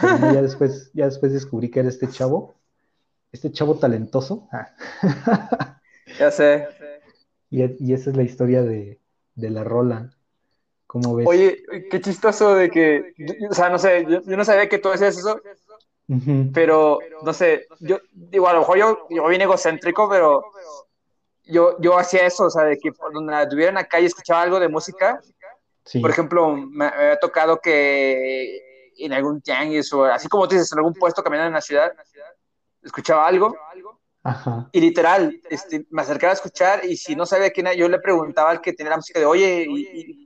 S2: pero no, ya después, ya después descubrí que era este chavo, este chavo talentoso. Ah.
S3: Ya sé.
S2: Y, y esa es la historia de, de la rola. ¿Cómo ves?
S3: Oye, qué chistoso de que. O sea, no sé, yo, yo no sabía que tú hacías eso,
S2: Ujú.
S3: pero no sé, yo digo, a lo mejor yo, yo bien egocéntrico, pero yo, yo hacía eso, o sea, de que donde estuviera en la calle escuchaba algo de música.
S2: Sí.
S3: Por ejemplo, me, me había tocado que en algún tianguis o así como tú dices, en algún puesto caminando en la ciudad, escuchaba algo
S2: Ajá.
S3: y literal, este, me acercaba a escuchar y si no sabía quién era, yo le preguntaba al que tenía la música de, oye, ¿y,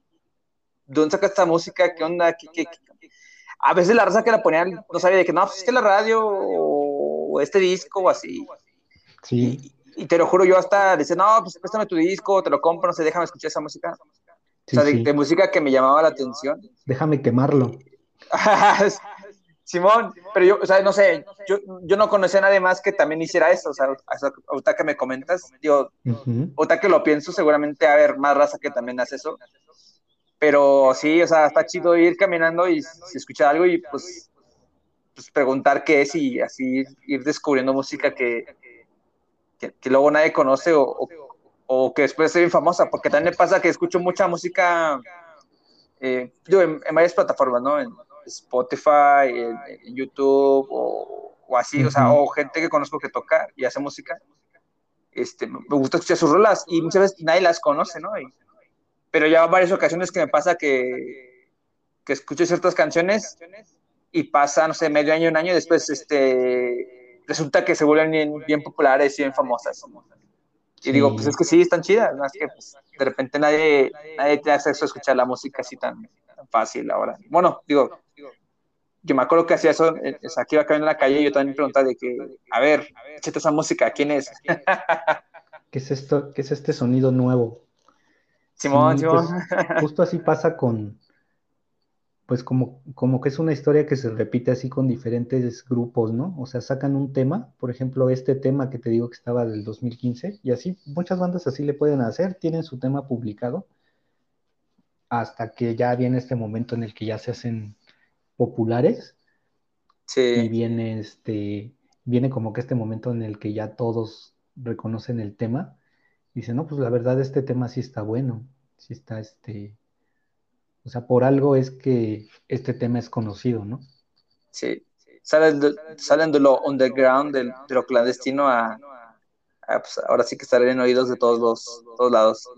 S3: y dónde sacas esta música? ¿Qué onda? ¿Qué, qué, qué? A veces la raza que la ponían no sabía de que no, pues es que la radio o este disco o así.
S2: Sí.
S3: Y, y te lo juro, yo hasta decía, no, pues préstame tu disco, te lo compro, no sé, déjame escuchar esa música.
S2: Sí,
S3: o sea, de,
S2: sí.
S3: de música que me llamaba la atención.
S2: Déjame quemarlo.
S3: Simón, pero yo, o sea, no sé, yo, yo no conocía a nadie más que también hiciera eso, o sea, ahorita que me comentas, digo, ahorita que lo pienso, seguramente va a haber más raza que también hace eso, pero sí, o sea, está chido ir caminando y si escuchar algo y pues, pues preguntar qué es y así ir descubriendo música que, que, que luego nadie conoce o, o, o que después ser bien famosa, porque también me pasa que escucho mucha música, eh, digo, en, en varias plataformas, ¿no? En Spotify, en, en YouTube o, o así, o sea, o gente que conozco que toca y hace música. Este, me gusta escuchar sus rolas y muchas veces nadie las conoce, ¿no? Y- pero ya varias ocasiones que me pasa que, que escucho ciertas canciones y pasa, no sé, medio año, un año, y después este, resulta que se vuelven bien, bien populares y bien famosas. Y digo,
S2: Sí.
S3: pues es que sí, están chidas. Es que pues, de repente nadie, nadie tiene acceso a escuchar la música así tan, tan fácil ahora. Bueno, digo, yo me acuerdo que hacía eso, eh, que iba caminando en la calle y yo también preguntaba de que, a ver, échate esa música, ¿quién es?
S2: ¿Qué es esto? ¿Qué es este sonido nuevo?
S3: Simón,
S2: Sí,
S3: Simón.
S2: pues, justo así pasa con, pues como, como que es una historia que se repite así con diferentes grupos, ¿no? O sea, sacan un tema, por ejemplo, este tema que te digo que estaba del 2015, y así muchas bandas así le pueden hacer, tienen su tema publicado, hasta que ya viene este momento en el que ya se hacen populares y
S3: Sí,
S2: viene este, viene como que este momento en el que ya todos reconocen el tema. Y Dicen, no, pues la verdad este tema sí está bueno, sí está este, o sea, por algo es que este tema es conocido, ¿no?
S3: sí. Salen de, salen de lo underground, de, de lo clandestino a, a, pues, ahora sí que estar en oídos de todos los todos lados.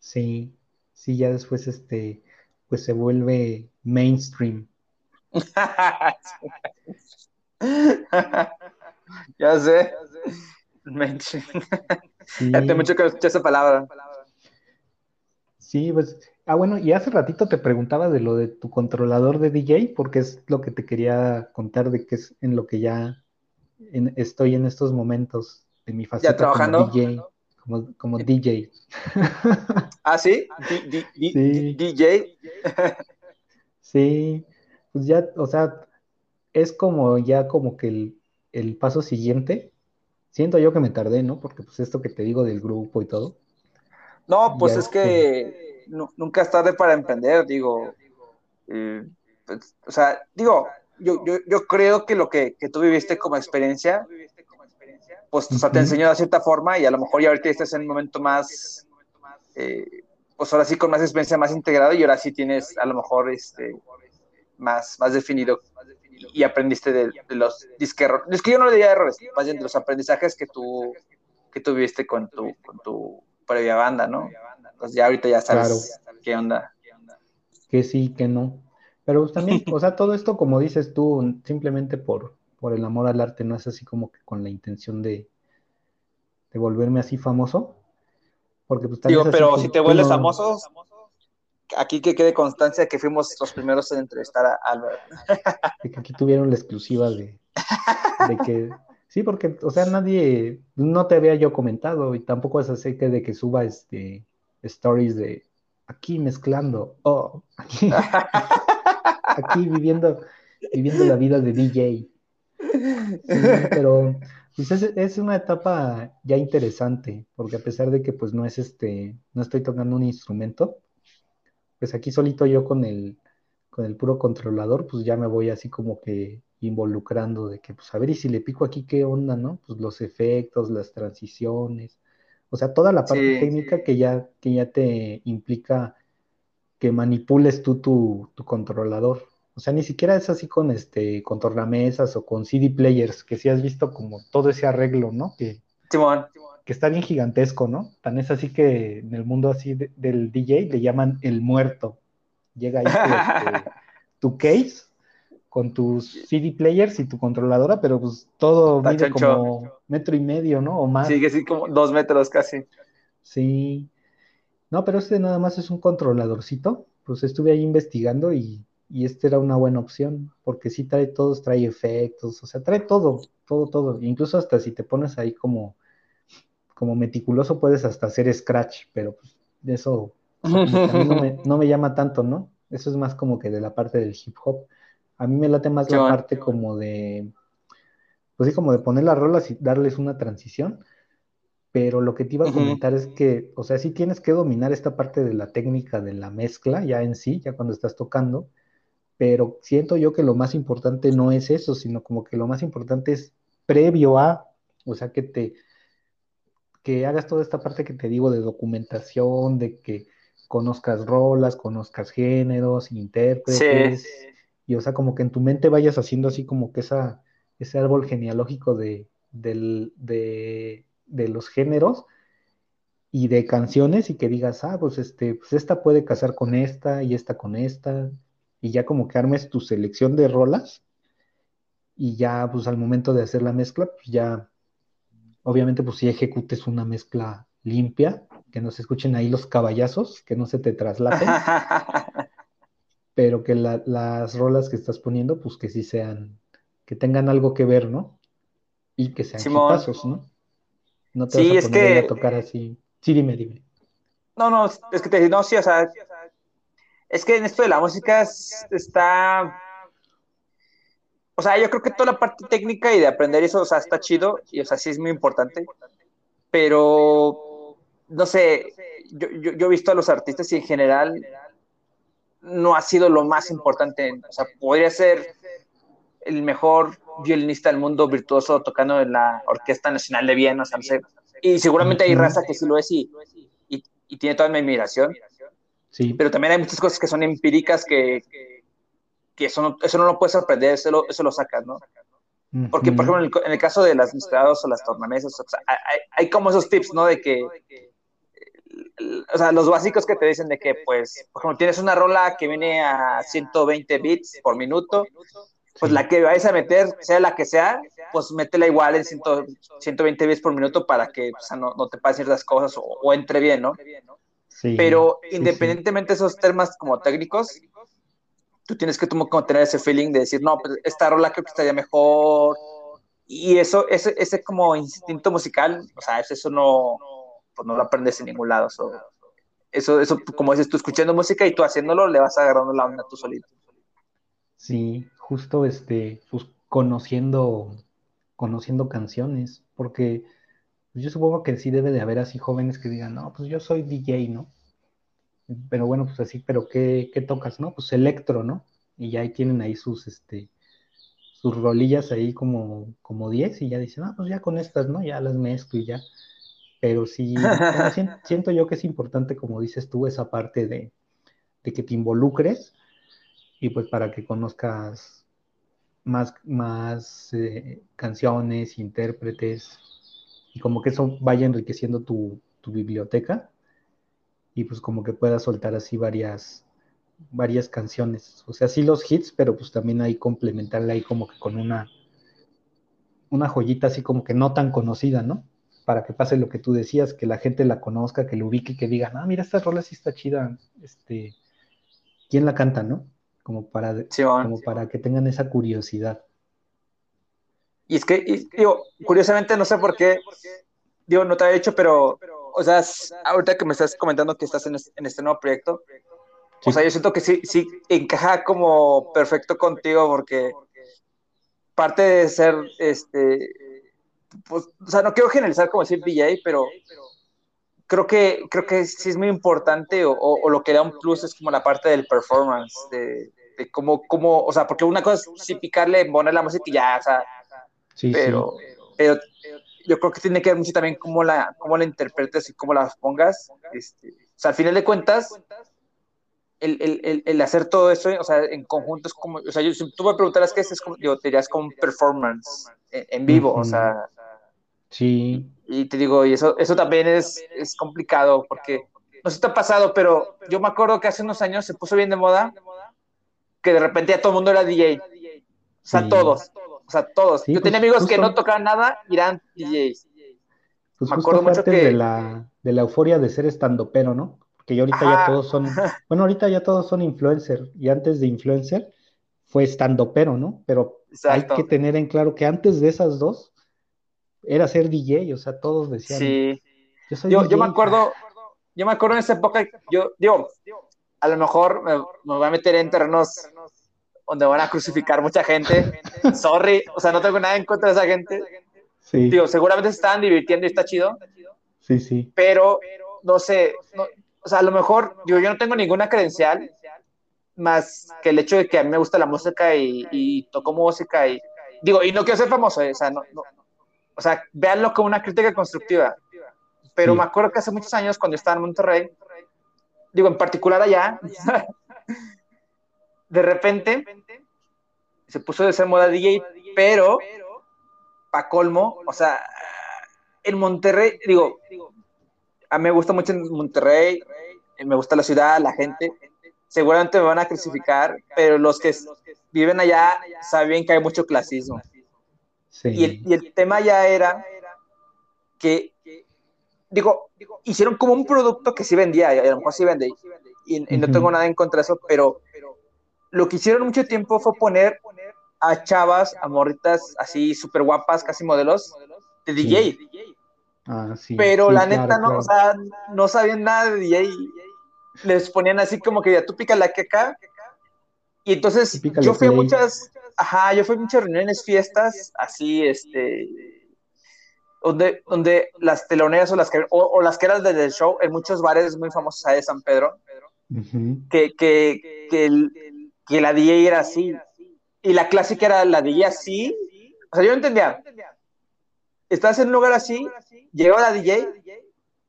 S2: Sí, sí, ya después este, pues se vuelve mainstream.
S3: ya sé. Mainstream.
S2: Sí,
S3: Ya mucho que escuché esa palabra.
S2: sí, pues, ah, bueno, y hace ratito te preguntaba de lo de tu controlador de DJ, porque es lo que te quería contar de que es en lo que ya en- estoy en estos momentos de mi faceta
S3: trabajando?
S2: como DJ, como, como DJ.
S3: Ah, sí. D-
S2: Sí.
S3: DJ.
S2: Sí, pues ya, o sea, es como ya como que el, el paso siguiente. Siento yo que me tardé, ¿no? Porque pues esto que te digo del grupo y todo.
S3: No, pues es que nu- nunca es tarde para emprender, digo. eh, pues, o sea, digo, yo, yo, yo creo que lo que, que tú viviste como experiencia, pues o sea, te enseñó de cierta forma y a lo mejor ya ahorita estás en un momento más, eh, pues ahora sí con más experiencia, más integrado y ahora sí tienes a lo mejor este, más, más definido y aprendiste de, de los disquerros. Es que yo no le diría errores, más bien de los aprendizajes que tú, que tú viviste con tu, con tu previa banda, ¿no? Pues ya ahorita ya sabes qué onda.
S2: Que sí, que no. Pero pues también, o sea, todo esto, como dices tú, simplemente por, por el amor al arte, no es así como que con la intención de, de volverme así famoso. Porque pues
S3: Digo, pero si te vuelves
S2: no-
S3: famoso, aquí que quede constancia que fuimos los primeros en entrevistar a Albert.
S2: de que aquí tuvieron la exclusiva de, de que sí, porque, o sea, nadie, no te había yo comentado y tampoco es así que de que suba este stories de aquí mezclando, oh, aquí, aquí viviendo, viviendo la vida de DJ. Pero pues es, es una etapa ya interesante, porque a pesar de que pues no es este, no estoy tocando un instrumento, pues aquí solito yo con el, con el puro controlador, pues ya me voy así como que involucrando de que, pues a ver, y si le pico aquí, ¿qué onda, no? Pues los efectos, las transiciones, o sea, toda la parte
S3: Sí.
S2: técnica que ya, que ya te implica que manipules tú tu, tu controlador. O sea, ni siquiera es así con este, con tornamesas o con CD players, que sí has visto como todo ese arreglo, ¿no? Que,
S3: Simón,
S2: que está bien gigantesco, ¿no? Tan es así que en el mundo así de- del DJ le llaman el muerto. Llega ahí tu, este, tu case con tus CD players y tu controladora, pero pues todo
S3: Está
S2: mide
S3: choncho.
S2: como metro y medio, ¿no? O más.
S3: sigue así como dos metros casi.
S2: Sí. No, pero este nada más es un controladorcito. Pues estuve ahí investigando y, y este era una buena opción, porque sí trae todos, trae efectos, o sea, trae todo, todo, todo. Incluso hasta si te pones ahí como, como meticuloso puedes hasta hacer scratch, pero pues eso a mí no me, no me, llama tanto, ¿no? Eso es más como que de la parte del hip hop. A mí me late más la parte como de, pues sí, como de poner las rolas y darles una transición. Pero lo que te iba a comentar es que, o sea, sí tienes que dominar esta parte de la técnica de la mezcla ya en sí, ya cuando estás tocando, pero siento yo que lo más importante no es eso, sino como que lo más importante es previo a, o sea, que te, que hagas toda esta parte que te digo de documentación, de que conozcas rolas, conozcas géneros, intérpretes, y o sea, como que en tu mente vayas haciendo así como que esa, ese árbol genealógico de, de, los géneros y de canciones y que digas, ah, pues este, pues esta puede casar con esta y esta con esta, y ya como que armes tu selección de rolas y ya pues al momento de hacer la mezcla, pues ya Obviamente, pues si ejecutes una mezcla limpia, que no se escuchen ahí los caballazos, que no se te traslapen, pero que las rolas que estás poniendo, pues que sí sean, que tengan algo que ver, ¿no? Y que sean pasos, ¿no? No te vas a poner a tocar así. Sí, dime, dime.
S3: No, no, es que te no, sí, o sea, es que en esto de la música está o sea, yo creo que toda la parte técnica y de aprender eso, o sea, está chido y, o sea, sí es muy importante, pero, no sé, yo, yo, he visto a los artistas y en general no ha sido lo más importante, o sea, podría ser el mejor violinista del mundo virtuoso tocando en la Orquesta Nacional de Viena, o sea, no sé, y seguramente hay raza que sí lo es y, y, y tiene toda mi admiración, sí. pero también hay muchas cosas que son empíricas que que eso no, eso no lo puedes sorprender, eso lo, eso lo sacas, ¿no? Porque, por ejemplo, en el, caso de las mezcladas o las tornamesas, o sea, hay, hay, como esos tips, ¿no? De que, o sea, los básicos que te dicen de que, pues, por ejemplo, tienes una rola que viene a 120 bits por minuto, pues la que vayas a meter, sea la que sea, pues métela igual en 120 bits por minuto para que o sea, no, no, te pasen ciertas cosas o, entre bien, ¿no? Sí, Pero independientemente de esos temas como técnicos, tú tienes que como, tener ese feeling de decir, no, pues esta rola creo que estaría mejor. Y eso, ese, ese como instinto musical, o sea, eso no, pues no lo aprendes en ningún lado. eso, eso, como dices, tú escuchando música y tú haciéndolo, le vas agarrando la onda tú solito.
S2: Sí, justo este, pues conociendo, conociendo canciones, porque yo supongo que sí debe de haber así jóvenes que digan, no, pues yo soy DJ, ¿no? Pero bueno, pues así, pero ¿qué, tocas, no? Pues electro, ¿no? Y ya ahí tienen ahí sus, este, sus rolillas ahí como, como 10 y ya dicen, ah, pues ya con estas, ¿no? Ya las mezclo y ya. Pero sí, siento, yo que es importante, como dices tú, esa parte de, que te involucres y pues para que conozcas más, más eh, canciones, intérpretes y como que eso vaya enriqueciendo tu, tu biblioteca y pues como que pueda soltar así varias, varias canciones. O sea, sí los hits, pero pues también ahí complementarle ahí como que con una, una joyita así como que no tan conocida, ¿no? Para que pase lo que tú decías, que la gente la conozca, que lo ubique, que digan, ah, mira, esta rola sí está chida, este, ¿quién la canta, no? Como para, como para que tengan esa curiosidad.
S3: Y es que, digo, curiosamente, no sé por qué, digo, no te había hecho, pero o sea, ahorita que me estás comentando que estás en este, nuevo proyecto, o sea, yo siento que sí, sí encaja como perfecto contigo porque parte de ser, este, pues, o sea, no quiero generalizar como decir DJ, pero creo que, creo que sí es muy importante o, lo que da un plus es como la parte del performance, de, de cómo, cómo, o sea, porque una cosa es sí picarle, poner la música y ya, o sea, pero, pero yo creo que tiene que ver mucho también cómo la, cómo la interpretes y cómo la pongas. Este, o sea, al final de cuentas, el, el, el, hacer todo eso, o sea, en conjunto es como, o sea, yo, si tú me preguntaras qué es, es como, yo te dirías como un performance en, vivo, o sea.
S2: Sí.
S3: Y te digo, y eso, eso también es, es complicado porque, no sé si te ha pasado, pero yo me acuerdo que hace unos años se puso bien de moda que de repente ya todo el mundo era DJ. O sea, todos. O sea, todos. Yo tenía pues, amigos que no tocaban nada y eran DJs.
S2: Pues Me acuerdo mucho que... de la, de la euforia de ser estando pero, ¿no? Porque ahorita ya todos son, bueno, ahorita ya todos son influencer y antes de influencer fue estando pero, ¿no? Pero hay que tener en claro que antes de esas dos era ser DJ, o sea, todos decían, sí.
S3: Yo, yo, me acuerdo, yo me acuerdo en esa época, yo digo, a lo mejor me, me voy a meter en terrenos donde van a crucificar mucha gente. Sorry, o sea, no tengo nada en contra de esa gente. Sí. Digo, seguramente se estaban divirtiendo y está chido.
S2: Sí, sí.
S3: Pero, no sé, o sea, a lo mejor, digo, yo no tengo ninguna credencial más que el hecho de que a mí me gusta la música y, y toco música y, digo, y no quiero ser famoso, eh, o sea, no, o sea, véanlo como una crítica constructiva. Pero me acuerdo que hace muchos años, cuando estaba en Monterrey, digo, en particular allá, de repente se puso de ser moda DJ, pero pa' colmo, o sea, en Monterrey, digo, a mí me gusta mucho en Monterrey, me gusta la ciudad, la gente, seguramente me van a crucificar, pero los que viven allá saben que hay mucho clasismo. Y, el, y, el, tema ya era que, digo, hicieron como un producto que sí vendía, a lo mejor sí vende, y, no tengo nada en contra de eso, pero lo que hicieron mucho tiempo fue poner a chavas, a morritas así súper guapas, casi modelos, de DJ.
S2: Ah, sí.
S3: Pero la neta, no, o sea, no sabían nada de DJ. Les ponían así como que ya tú pica la queca. Y entonces yo fui a muchas, ajá, yo fui a muchas reuniones, fiestas, así, este, donde, donde las teloneras o las que, o, las que eran desde el show, en muchos bares muy famosos de San Pedro, que, que, que, que, la DJ era así, y la clásica era la DJ así, o sea, yo no entendía, estás en un lugar así, llegó la DJ,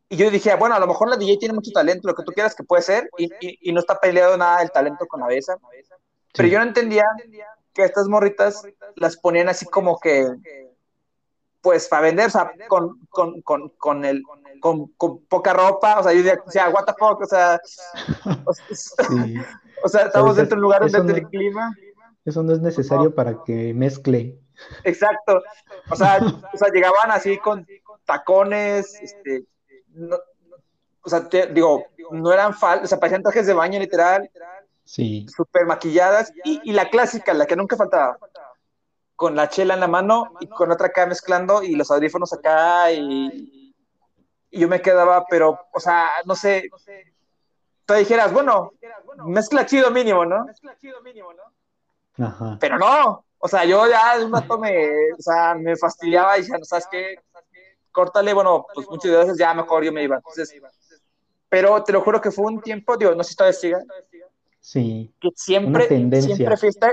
S3: y yo dije, bueno, a lo mejor la DJ tiene mucho talento, lo que tú quieras que puede ser, y, y, no está peleado nada el talento con la besa, pero yo no entendía que estas morritas las ponían así como que pues para vender, o sea, con, con, con, con el, con, con, poca ropa, o sea, yo decía, what the fuck, o sea, o, sea, estamos dentro de un lugar donde el clima.
S2: Eso no es necesario para que mezcle.
S3: Exacto, o sea, o sea llegaban así con tacones, este, o sea, digo, no eran falsos, o sea, parecían trajes de baño literal,
S2: sí.
S3: súper maquilladas, y, y la clásica, la que nunca faltaba, con la chela en la mano y con otra acá mezclando y los audífonos acá y, y yo me quedaba, pero, o sea, no sé, tú dijeras, bueno, mezcla chido mínimo, ¿no?
S2: Ajá.
S3: Pero no, o sea, yo ya de un rato me, o sea, me fastidiaba y ya, ¿no sabes qué? Córtale, bueno, pues muchas veces ya mejor yo me iba. Entonces, pero te lo juro que fue un tiempo, digo, no sé si todavía siga,
S2: Sí.
S3: Que siempre, siempre fiesta,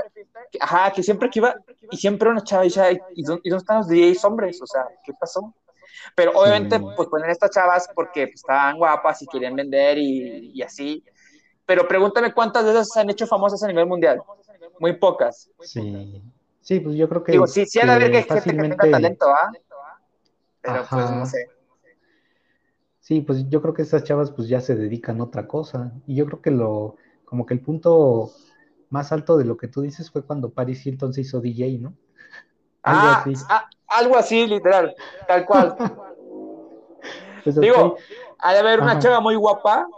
S3: ajá, que siempre que iba, y siempre una chava dice, ¿y dónde, están los DJs hombres? O sea, ¿qué pasó? Pero obviamente, pues ponen estas chavas porque pues, estaban guapas y querían vender y, y, así. Pero pregúntame cuántas veces se han hecho famosas a nivel mundial. Muy pocas.
S2: Sí. Sí, pues yo creo que.
S3: Digo, sí, sí, ha de haber que fácilmente... que tenga talento, ¿ah? Pero pues no sé.
S2: Sí, pues yo creo que esas chavas pues ya se dedican a otra cosa. Y yo creo que lo, como que el punto más alto de lo que tú dices fue cuando Paris Hilton se hizo DJ, ¿no?
S3: Algo ah, así. Ah, algo así, literal, tal cual. Pues Digo, ha de haber una chava muy guapa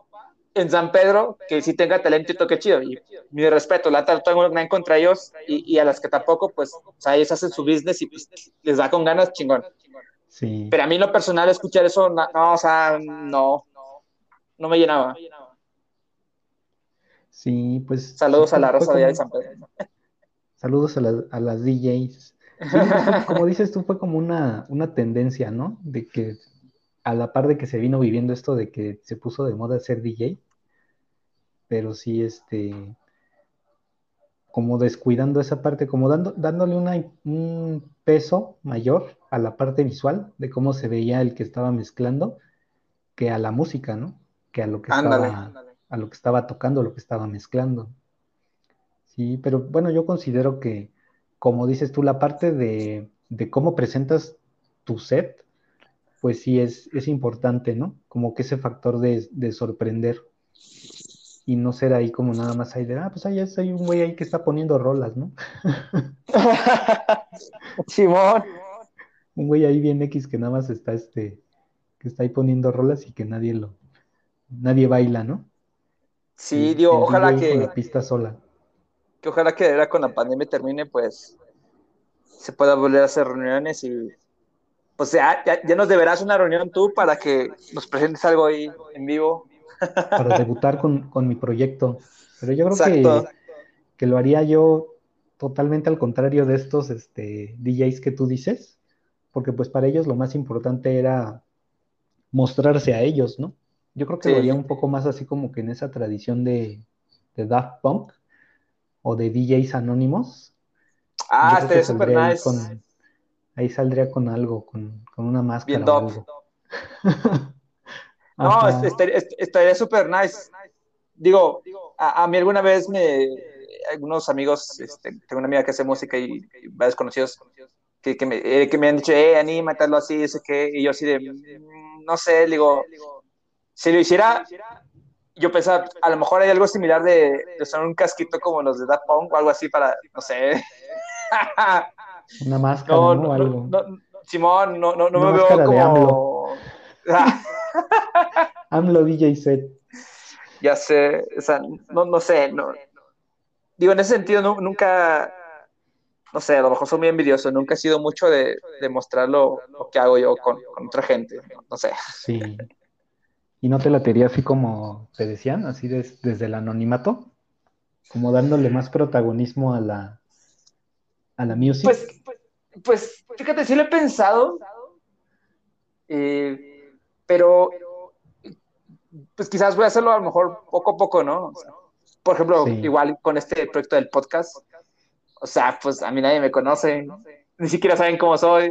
S3: en San Pedro que sí tenga talento y toque chido. Y mi respeto, la tengo nada contra ellos y, a las que tampoco, pues, o sea, ellos hacen su business y pues, les da con ganas, chingón.
S2: Sí.
S3: Pero a mí, lo personal, escuchar eso, no, no o sea, no, no me llenaba.
S2: Sí, pues.
S3: Saludos a la Rosa de San Pedro.
S2: Saludos a, a las DJs. Como dices tú, fue como una, una tendencia, ¿no? De que a la par de que se vino viviendo esto de que se puso de moda ser DJ, pero sí, este, como descuidando esa parte, como dando, dándole una, un peso mayor a la parte visual de cómo se veía el que estaba mezclando que a la música, ¿no? Que a lo que estaba a lo que estaba tocando, lo que estaba mezclando. Sí, pero bueno, yo considero que, como dices tú, la parte de, cómo presentas tu set, pues sí es, es importante, ¿no? Como que ese factor de, sorprender y no ser ahí como nada más ahí de, ah, pues ahí hay un güey ahí que está poniendo rolas, ¿no?
S3: Simón.
S2: un güey ahí bien X que nada más está este, que está ahí poniendo rolas y que nadie lo, nadie baila, ¿no?
S3: Sí, digo, ojalá que.
S2: la pista sola.
S3: Que ojalá que ahora con la pandemia termine, pues se pueda volver a hacer reuniones y, pues ya, ya, nos deberás una reunión tú para que nos presentes algo ahí en vivo.
S2: Para debutar con, mi proyecto. Pero yo creo que, que, lo haría yo totalmente al contrario de estos este, DJs que tú dices, porque pues para ellos lo más importante era mostrarse a ellos, ¿no? Yo creo que lo haría un poco más así como que en esa tradición de, de Daft Punk o de DJs anónimos.
S3: Ah, este es súper nice.
S2: Ahí saldría con algo, con, una máscara. o algo.
S3: no, estaría súper nice. Digo, a, mí alguna vez me, algunos amigos, este, tengo una amiga que hace música y, varios conocidos que, que, me, eh, que me han dicho, eh, anímatelo así, ese que, y yo así de, mm, no sé, digo, si lo hiciera, yo pensaba, a lo mejor hay algo similar de, de usar un casquito como los de Daft Punk o algo así para, no sé.
S2: Una máscara, ¿no? ¿no? Algo.
S3: Simón, no, no, no me veo como...
S2: AMLO. DJ set.
S3: Ya sé, o sea, no, no sé, no. Digo, en ese sentido, nunca, no sé, a lo mejor soy muy envidioso, nunca he sido mucho de, de mostrar lo, que hago yo con, con otra gente, no, sé.
S2: Sí. ¿Y no te la tería así como te decían, así desde el anonimato? Como dándole más protagonismo a la, a la music?
S3: Pues, pues, pues, fíjate, sí lo he pensado, eh, pero pues quizás voy a hacerlo a lo mejor poco a poco, ¿no? por ejemplo, igual con este proyecto del podcast, o sea, pues a mí nadie me conoce, ni siquiera saben cómo soy.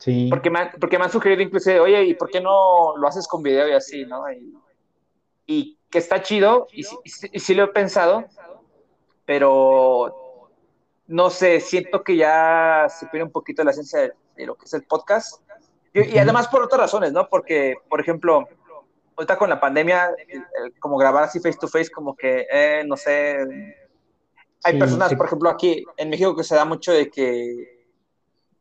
S2: Sí.
S3: Porque me, han, porque me han sugerido incluso, oye, ¿y por qué no lo haces con video y así, no? Y, que está chido, y, y sí lo he pensado, pero no sé, siento que ya se pierde un poquito la esencia de, lo que es el podcast. Y, además por otras razones, ¿no? Porque, por ejemplo, ahorita con la pandemia, como grabar así face to face, como que, eh, no sé, hay personas, por ejemplo, aquí en México que se da mucho de que,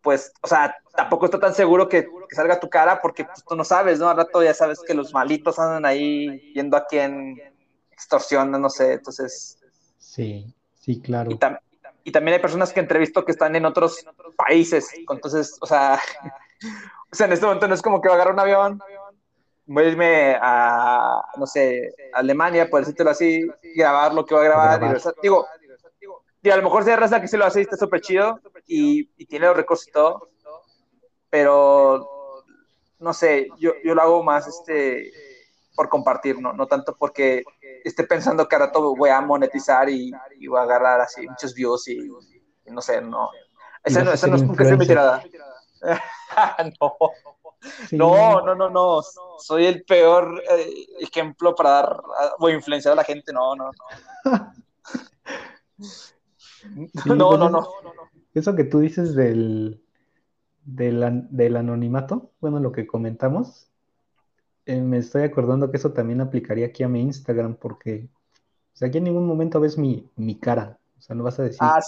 S3: pues, o sea, tampoco está tan seguro que, salga tu cara porque pues, tú no sabes, ¿no? Al rato ya sabes que los malitos andan ahí viendo a quién extorsiona, no sé, entonces...
S2: Sí, sí, claro
S3: y también hay personas que entrevisto que están en otros países. Entonces, o sea, o sea, en este momento no es como que va a agarrar un avión, voy a irme a, no sé, Alemania, por decirlo así, grabar lo que va a grabar. Y, digo, a lo mejor se raza que se lo hace y está súper chido y, tiene los recursos y todo, pero no sé, yo, yo lo hago más este por compartir, ¿no? No tanto porque esté pensando que ahora todo voy a monetizar y, voy a agarrar así muchos views y, no sé, no. Esa no, esa no es nunca mi tirada. no. no. no, no, Soy el peor eh, ejemplo para dar o influenciar a la gente. No, no, no. no, no, no,
S2: Eso que tú dices del, del, del anonimato, bueno, lo que comentamos, eh, me estoy acordando que eso también aplicaría aquí a mi Instagram, porque o sea, aquí en ningún momento ves mi, cara. O sea, no vas a decir,
S3: ah,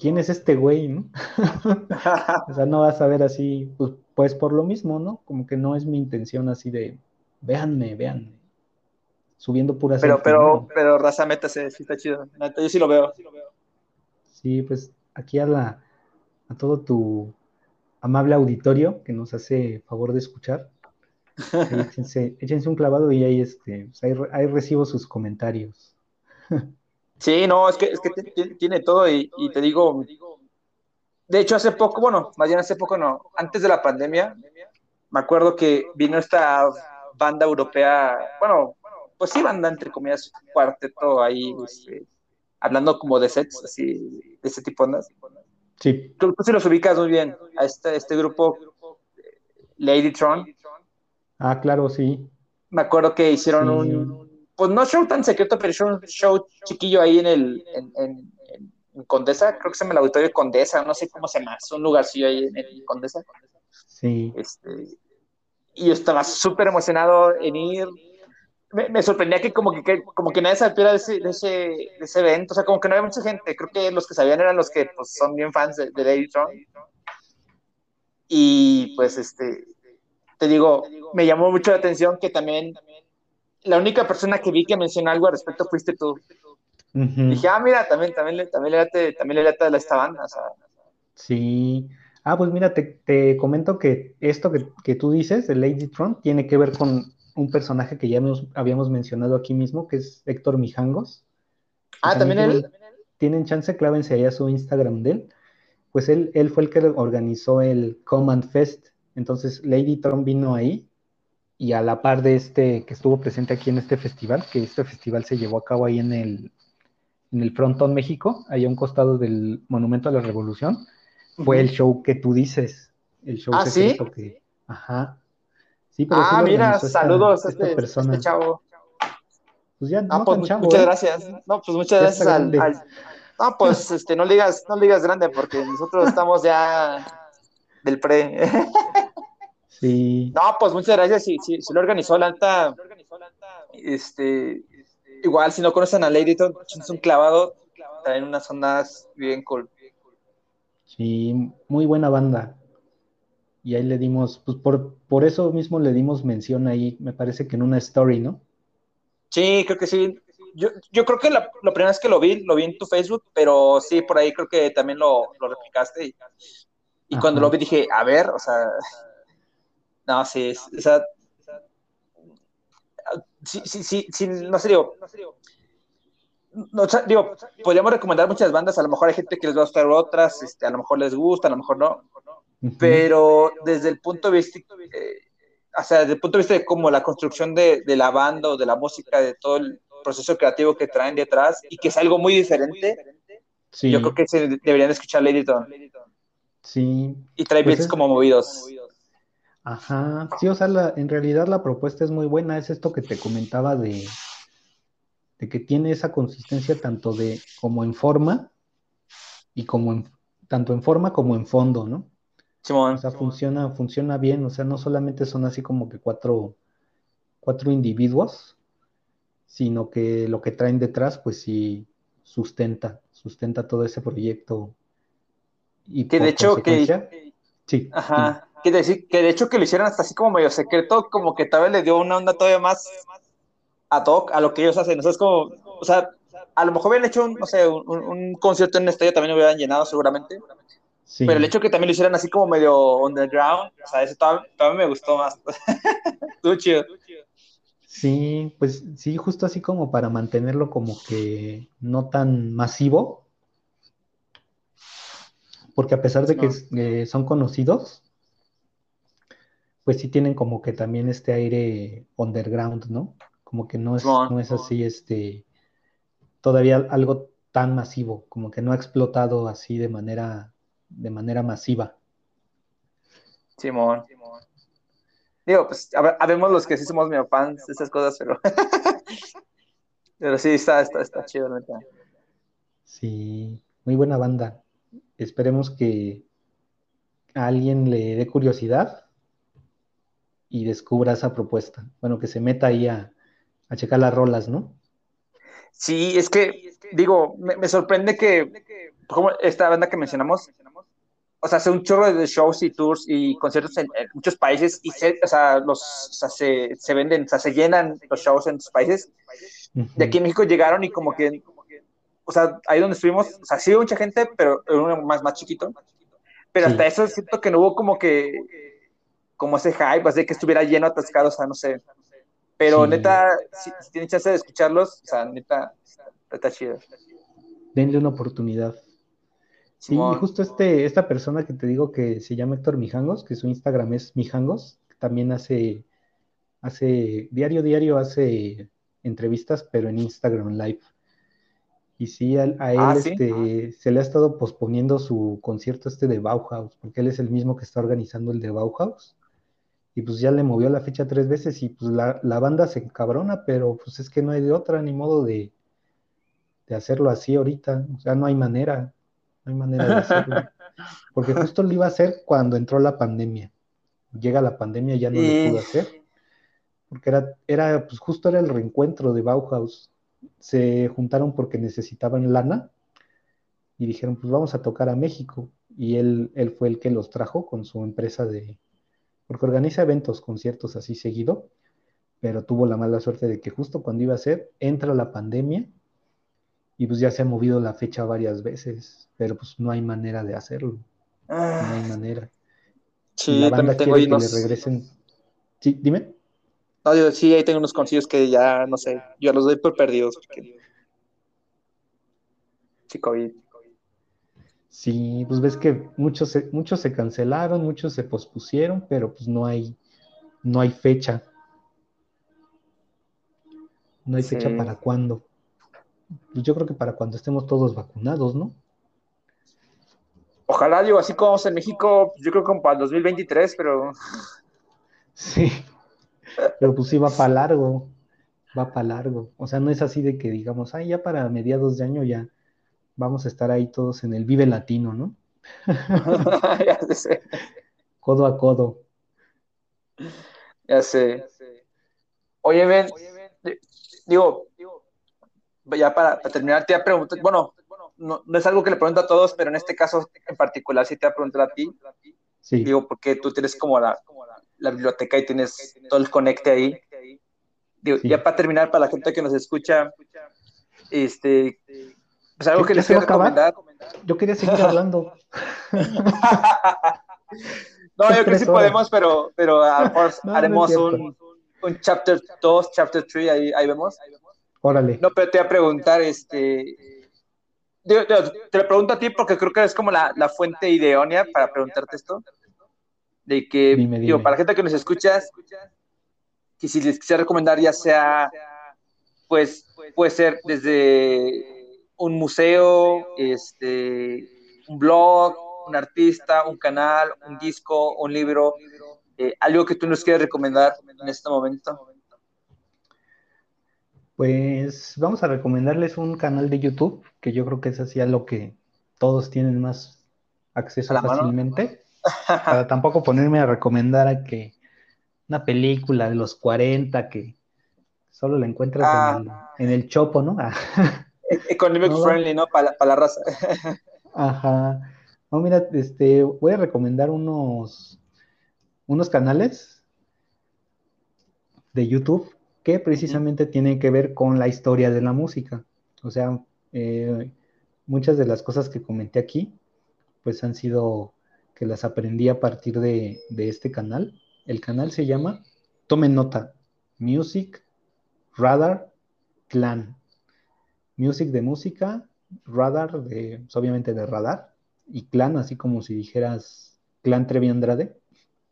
S2: ¿quién es este güey? ¿no? o sea, no vas a ver así, pues, pues por lo mismo, ¿no? Como que no es mi intención así de, véanme, véanme. Subiendo puras.
S3: Pero, pero, pero, raza, métase, sí está chido. Yo sí lo veo.
S2: Sí, pues aquí a la, a todo tu amable auditorio que nos hace favor de escuchar. Échense, un clavado y ahí, este, pues, ahí, recibo sus comentarios.
S3: Sí, no, es que, es que tiene todo y, te digo, de hecho hace poco, bueno, más bien hace poco no, antes de la pandemia, me acuerdo que vino esta banda europea, bueno, pues sí, banda entre comillas, cuarteto ahí, este, hablando como de sets, así, de ese tipo de ondas.
S2: Sí.
S3: Tú, tú sí los ubicas muy bien, a este, este grupo, Lady Tron.
S2: Ah, claro, sí.
S3: Me acuerdo que hicieron un, pues no show tan secreto, pero hicieron un show chiquillo ahí en el, en, en, Condesa, creo que se llama el auditorio Condesa, no sé cómo se llama, es un lugarcillo ahí en, el Condesa.
S2: Sí.
S3: Este, y yo estaba súper emocionado en ir. Me, sorprendía que como que, como que nadie sabía de ese, de, ese, de ese evento, o sea, como que no había mucha gente, creo que los que sabían eran los que pues, son bien fans de, de Lady Tron. Y pues este, te digo, me llamó mucho la atención que también la única persona que vi que mencionó algo al respecto fuiste tú. Dije, ah, mira, también, también, también le late, también le late a esta banda.
S2: Sí. Ah, pues mira, te, comento que esto que, tú dices de Lady Tron tiene que ver con un personaje que ya habíamos mencionado aquí mismo, que es Héctor Mijangos.
S3: Ah, también, él.
S2: Tienen chance, clávense allá su Instagram de él. Pues él, él fue el que organizó el Command Fest. Entonces Lady Tron vino ahí y a la par de este que estuvo presente aquí en este festival, que este festival se llevó a cabo ahí en el, en el Frontón México, ahí a un costado del Monumento a la Revolución fue el show que tú dices. El show
S3: ¿Ah, ¿sí?
S2: que. Ajá.
S3: Sí, pero ah, mira, saludos a este, este, chavo.
S2: Pues ya,
S3: ah, pues, muchas ¿eh? gracias. No, pues muchas gracias al, No, pues este, no digas, no digas grande, porque nosotros estamos ya del pre.
S2: sí.
S3: No, pues muchas gracias. Si, si, si lo organizó la este, igual si no conocen a Lady, es un clavado, en unas zonas bien cool.
S2: Sí, muy buena banda. Y ahí le dimos, pues por, por eso mismo le dimos mención ahí, me parece que en una story, ¿no?
S3: Sí, creo que sí. Yo, yo creo que la, primera vez que lo vi, lo vi en tu Facebook, pero sí, por ahí creo que también lo, lo replicaste. Y, cuando lo vi dije, a ver, o sea, no, sí, o sea, sí, sí, sí, sí, no sé, digo, no, digo, podríamos recomendar muchas bandas, a lo mejor hay gente que les va a gustar otras, este, a lo mejor les gusta, a lo mejor no, pero desde el punto de vista, eh, o sea, desde el punto de vista de cómo la construcción de, de, la banda o de la música, de todo el proceso creativo que traen detrás y que es algo muy diferente, yo creo que se deberían escuchar Lady
S2: Sí.
S3: Y trae pues beats como movidos.
S2: Ajá, sí, o sea, en realidad la propuesta es muy buena, es esto que te comentaba de, de que tiene esa consistencia tanto de como en forma y como en, tanto en forma como en fondo, ¿no? O sea, funciona, funciona bien, o sea, no solamente son así como que cuatro, cuatro individuos, sino que lo que traen detrás, pues sí sustenta, sustenta todo ese proyecto.
S3: Y que de hecho que
S2: sí,
S3: ajá, que decir, que de hecho que lo hicieron hasta así como medio secreto, como que tal vez le dio una onda todavía más a hoc a lo que ellos hacen. O es como, o sea, a lo mejor hubieran hecho, un, no sé, un, concierto en un estadio también lo hubieran llenado seguramente. Pero el hecho que también lo hicieran así como medio underground, o sea, eso también, me gustó más. Estuvo chido.
S2: Sí, pues sí, justo así como para mantenerlo como que no tan masivo. Porque a pesar de que eh, son conocidos, pues sí tienen como que también este aire underground, ¿no? como que no es, no es así, este, todavía algo tan masivo, como que no ha explotado así de manera, de manera masiva.
S3: Simón. Digo, pues, habemos los que sí somos medio fans de esas cosas, pero, pero sí, está, está, está chido, ¿verdad?
S2: Sí, muy buena banda. Esperemos que a alguien le dé curiosidad y descubra esa propuesta. Bueno, que se meta ahí a, a checar las rolas, ¿no?
S3: Sí, es que, digo, me, sorprende que, como esta banda que mencionamos, o sea, hace un chorro de shows y tours y conciertos en, muchos países y se, o sea, los, se, se, venden, o sea, se llenan los shows en sus países. De aquí en México llegaron y como que, o sea, ahí donde estuvimos, o sea, sí hubo mucha gente, pero uno más, más chiquito. Pero hasta eso siento que no hubo como que, como ese hype, así que estuviera lleno, atascado, o sea, no sé. Pero neta, si, tienen chance de escucharlos, o sea, neta, está chido.
S2: Denle una oportunidad. Sí, y justo este, esta persona que te digo que se llama Héctor Mijangos, que su Instagram es Mijangos, también hace, hace, diario, diario hace entrevistas, pero en Instagram Live. Y sí, a, él ah, este, se le ha estado posponiendo su concierto este de Bauhaus, porque él es el mismo que está organizando el de Bauhaus. Y pues ya le movió la fecha tres veces y pues la, banda se encabrona, pero pues es que no hay de otra, ni modo de, hacerlo así ahorita, o sea, no hay manera, no hay manera de hacerlo. Porque justo lo iba a hacer cuando entró la pandemia. Llega la pandemia y ya no lo pudo hacer. Porque era, era, pues justo era el reencuentro de Bauhaus. Se juntaron porque necesitaban lana y dijeron, pues vamos a tocar a México. Y él, él fue el que los trajo con su empresa de, porque organiza eventos, conciertos así seguido, pero tuvo la mala suerte de que justo cuando iba a ser, entra la pandemia y pues ya se ha movido la fecha varias veces, pero pues no hay manera de hacerlo. no hay
S3: Ah,
S2: manera.
S3: Sí,
S2: la
S3: también
S2: banda
S3: tengo
S2: quiere que le
S3: unos.
S2: regresen. Sí, dime.
S3: No, digo, sí, ahí tengo unos concillos que ya, no sé, yo los doy por perdidos. Porque, sí, COVID.
S2: Sí, pues ves que muchos se, muchos se cancelaron, muchos se pospusieron, pero pues no hay, no hay fecha. No hay fecha para cuándo. Pues yo creo que para cuando estemos todos vacunados, ¿no?
S3: Ojalá, digo, así como en México, yo creo que como para el 2023, pero
S2: Sí. Pero pues sí va para largo, va para largo. O sea, no es así de que digamos, ay, ya para mediados de año ya vamos a estar ahí todos en el Vive Latino, ¿no?
S3: ya sé,
S2: Codo a codo.
S3: ya sé. Oye, di- digo, ya para, para terminar, te voy a preguntar, bueno, no, no es algo que le pregunto a todos, pero en este caso en particular sí te voy a preguntar a ti,
S2: Sí.
S3: digo, porque tú tienes como la, la biblioteca y tienes todo el conecte ahí. Digo,
S2: Sí.
S3: ya para terminar, para la gente que nos escucha, este, pues algo
S2: ¿Ya-
S3: que les quiero recomendar.
S2: Yo quería seguir hablando.
S3: No, yo creo que sí podemos, pero, pero a
S2: No,
S3: haremos un, un chapter 2, chapter 3, ahí, ahí vemos.
S2: Órale.
S3: No, pero te voy a preguntar, este, te lo pregunto a ti porque creo que es como la, la fuente idónea para preguntarte esto, de que,
S2: Dime,
S3: digo, para la gente que nos escuchas, que si les quisiera recomendar ya sea, pues, puede ser desde un museo, este, un blog, un artista, un canal, un disco, un libro, eh, algo que tú nos quieras recomendar en este momento.
S2: Pues vamos a recomendarles un canal de YouTube, que yo creo que es así a lo que todos tienen más acceso
S3: mano.
S2: fácilmente. Para tampoco ponerme a recomendar a que una película de los 40 que solo la encuentras
S3: Ah.
S2: en, el, en el chopo, ¿no? Ah,
S3: Economic
S2: No,
S3: friendly, ¿no? Para, para la raza.
S2: Ajá. No, mira, este, voy a recomendar unos, unos canales de YouTube que precisamente tienen que ver con la historia de la música. O sea, eh, muchas de las cosas que comenté aquí, pues han sido que las aprendí a partir de, de este canal. El canal se llama, tomen nota, Music Radar Clan. Music de música, radar de, pues, obviamente de radar, y clan, así como si dijeras clan Trevi Andrade.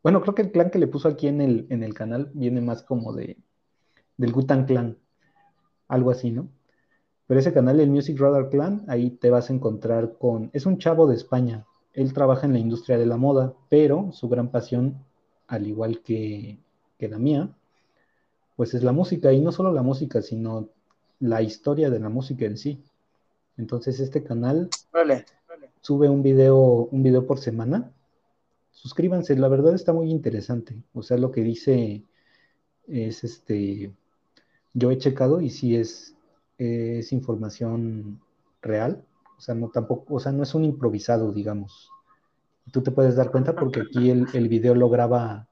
S2: Bueno, creo que el clan que le puso aquí en el, en el canal viene más como de del Gutan Clan, algo así, ¿no? Pero ese canal, el Music Radar Clan, ahí te vas a encontrar con, es un chavo de España, él trabaja en la industria de la moda, pero su gran pasión, al igual que, que la mía, pues es la música, y no solo la música, sino la historia de la música en sí. Entonces este canal sube un video, un video por semana. Suscríbanse, la verdad está muy interesante. O sea, lo que dice es este, yo he checado y sí es, es información real. O sea, no tampoco, o sea, no es un improvisado, digamos. Tú te puedes dar cuenta porque aquí el, el video lo graba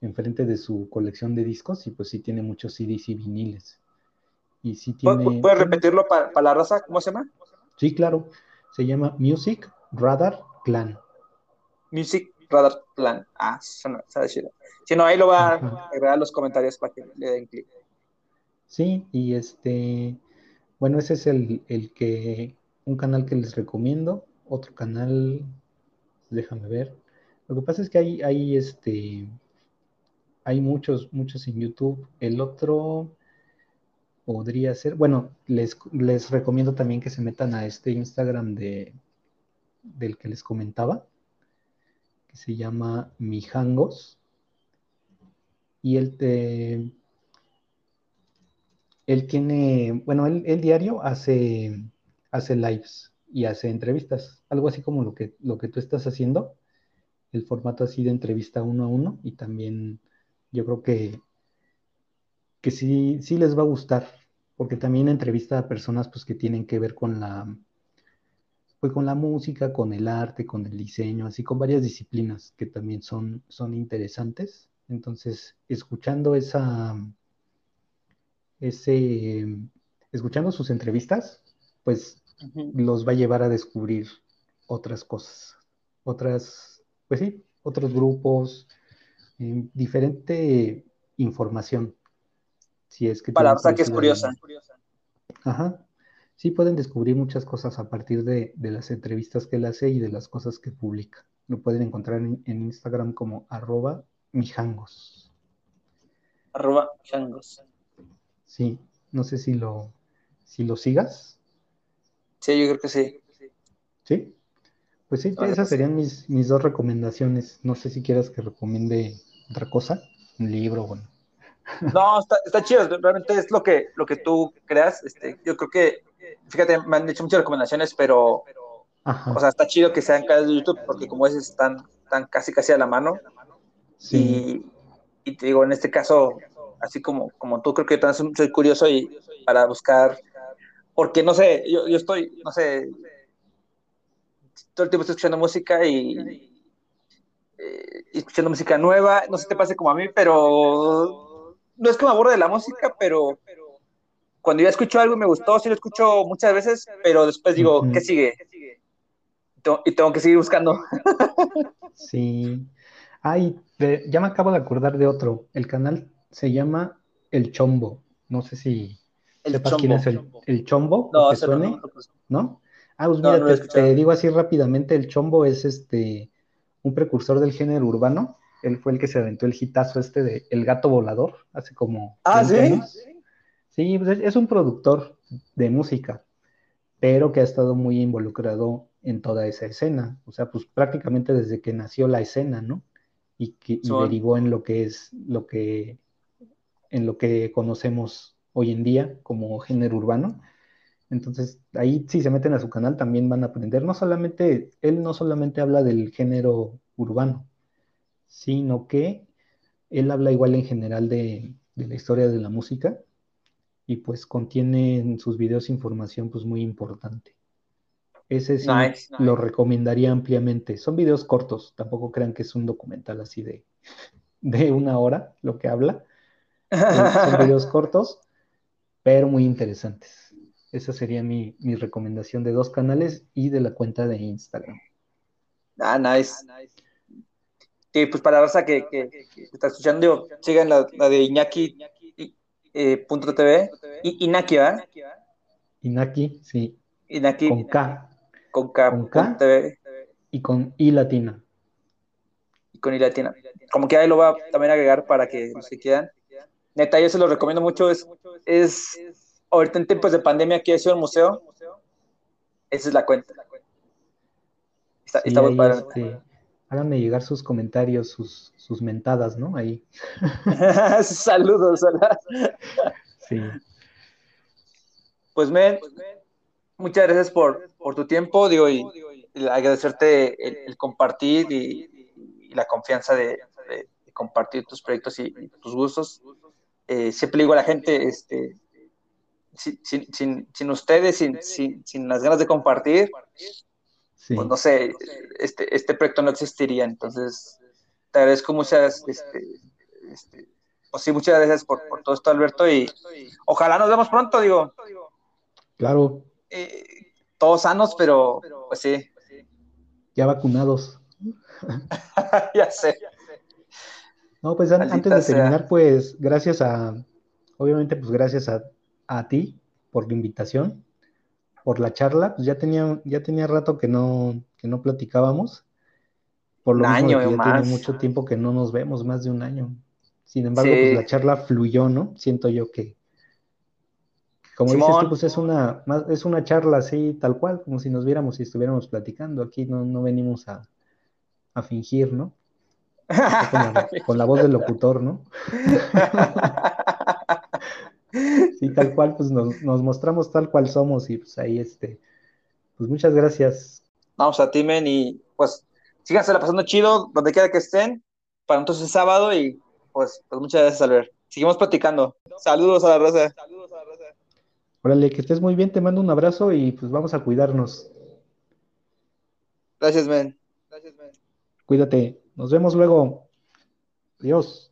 S2: enfrente de su colección de discos y pues sí tiene muchos CDs y viniles. Y sí tiene...
S3: ¿Pu- ¿Puedes repetirlo para, para la raza? ¿Cómo se llama?
S2: Sí, claro. Se llama Music Radar Clan.
S3: Music Radar Plan. Ah, suena, suena chido. Si no, ahí lo va
S2: Ajá.
S3: a agregar los comentarios para que le den clic.
S2: Sí, y este, bueno, ese es el, el que, un canal que les recomiendo. Otro canal, déjame ver. Lo que pasa es que hay, hay este, hay muchos, muchos en YouTube. El otro podría ser, bueno, les, les recomiendo también que se metan a este Instagram de, del que les comentaba, que se llama Mijangos. Y él te, él tiene, bueno, él, él diario hace, hace lives y hace entrevistas, algo así como lo que, lo que tú estás haciendo, el formato así de entrevista uno a uno, y también yo creo que, que sí, sí les va a gustar, porque también entrevista a personas pues que tienen que ver con la, pues con la música, con el arte, con el diseño, así con varias disciplinas que también son, son interesantes. Entonces, escuchando esa, ese, escuchando sus entrevistas, pues los va a llevar a descubrir otras cosas. otras, pues sí, otros grupos, eh, diferente información. Si es que
S3: Para, o que es curiosa.
S2: Ajá. Sí, pueden descubrir muchas cosas a partir de, las entrevistas que él hace y de las cosas que publica. Lo pueden encontrar en, Instagram como arroba mijangos.
S3: Arroba mijangos.
S2: Sí, no sé si lo, si lo sigas.
S3: Sí, yo creo que sí.
S2: ¿Sí? Pues sí, esas serían mis, mis dos recomendaciones. No sé si quieras que recomiende otra cosa, un libro, bueno.
S3: No, está, está chido, realmente es lo que, lo que tú creas. Este, yo creo que, fíjate, me han hecho muchas recomendaciones, pero, o sea, está chido que sean canales de YouTube, porque como es, están, están casi casi a la mano. Sí. Y, y, te digo, en este caso, así como, como tú, creo que también soy curioso y para buscar, porque no sé, yo, yo estoy, no sé, todo el tiempo estoy escuchando música y, eh, escuchando música nueva, no sé si te pase como a mí, pero no es que me aburre de la música, pero cuando ya escucho algo y me gustó, sí lo escucho muchas veces, pero después digo, ¿qué sigue? Y tengo que seguir buscando.
S2: Sí. Ay, ya me acabo de acordar de otro. El canal se llama El Chombo. No sé si el sepas quién es el, Chombo. No, suene, no, Ah, pues mira, te, digo así rápidamente, el Chombo es este un precursor del género urbano. Él fue el que se aventó el hitazo este de El Gato Volador, hace como...
S3: Ah, ¿sí?
S2: Sí, pues es un productor de música, pero que ha estado muy involucrado en toda esa escena. O sea, pues prácticamente desde que nació la escena, ¿no? Y que derivó en lo que es lo que en lo que conocemos hoy en día como género urbano. Entonces, ahí si se meten a su canal también van a aprender. No solamente, él no solamente habla del género urbano, sino que él habla igual en general de, la historia de la música y pues contiene en sus videos información pues muy importante. Ese sí lo recomendaría ampliamente. Son videos cortos, tampoco crean que es un documental así de, de una hora lo que habla. Son videos cortos, pero muy interesantes. Esa sería mi, recomendación de dos canales y de la cuenta de Instagram.
S3: Ah, nice. Sí, pues para la raza que, que, está escuchando, sigan la, de Iñaki eh, TV. Inaki, ¿verdad?
S2: Inaki, sí.
S3: Inaki.
S2: Con K.
S3: Con K.
S2: Con K. Y con I latina.
S3: Y con I latina. Como que ahí lo va a también agregar para que se quieran. Neta, yo se lo recomiendo mucho. Es, es ahorita en tiempos de pandemia aquí sido el museo, esa es la cuenta.
S2: Está, muy padre. Este, háganme llegar sus comentarios, sus, sus mentadas, ¿no? Ahí.
S3: Saludos. Pues, men, muchas gracias por, por tu tiempo, digo, y, agradecerte el, compartir y, la confianza de, compartir tus proyectos y, tus gustos. Eh, siempre digo a la gente, este, sin, sin, ustedes, sin, sin, las ganas de compartir, pues no sé, este, este proyecto no existiría. Entonces, te agradezco muchas, este, este, pues sí, muchas gracias por, todo esto, Alberto, y ojalá nos vemos pronto, digo.
S2: Claro.
S3: Eh, todos sanos, pero pues sí.
S2: Ya vacunados.
S3: ya sé.
S2: No, pues antes de terminar, pues gracias a, obviamente, pues gracias a a ti por la invitación, por la charla. Pues ya tenía, ya tenía rato que no, que no platicábamos. Por lo
S3: año
S2: que ya tiene mucho tiempo que no nos vemos, más de un año. Sin embargo, pues la charla fluyó, ¿no? Siento yo que, como dices tú, pues es una, es una charla así, tal cual, como si nos viéramos y estuviéramos platicando. Aquí no, no venimos a, a fingir, ¿no? con la voz del locutor, ¿no? Sí, tal cual, pues nos, mostramos tal cual somos y pues ahí este, pues muchas gracias.
S3: Vamos a ti, men, y pues síganse la pasando chido, donde quiera que estén, para entonces sábado y pues, pues muchas gracias, Albert. Seguimos platicando. Saludos a la raza. Saludos a la raza.
S2: Órale, que estés muy bien, te mando un abrazo y pues vamos a cuidarnos.
S3: Gracias, men. Gracias, men.
S2: Cuídate. Nos vemos luego. Adiós.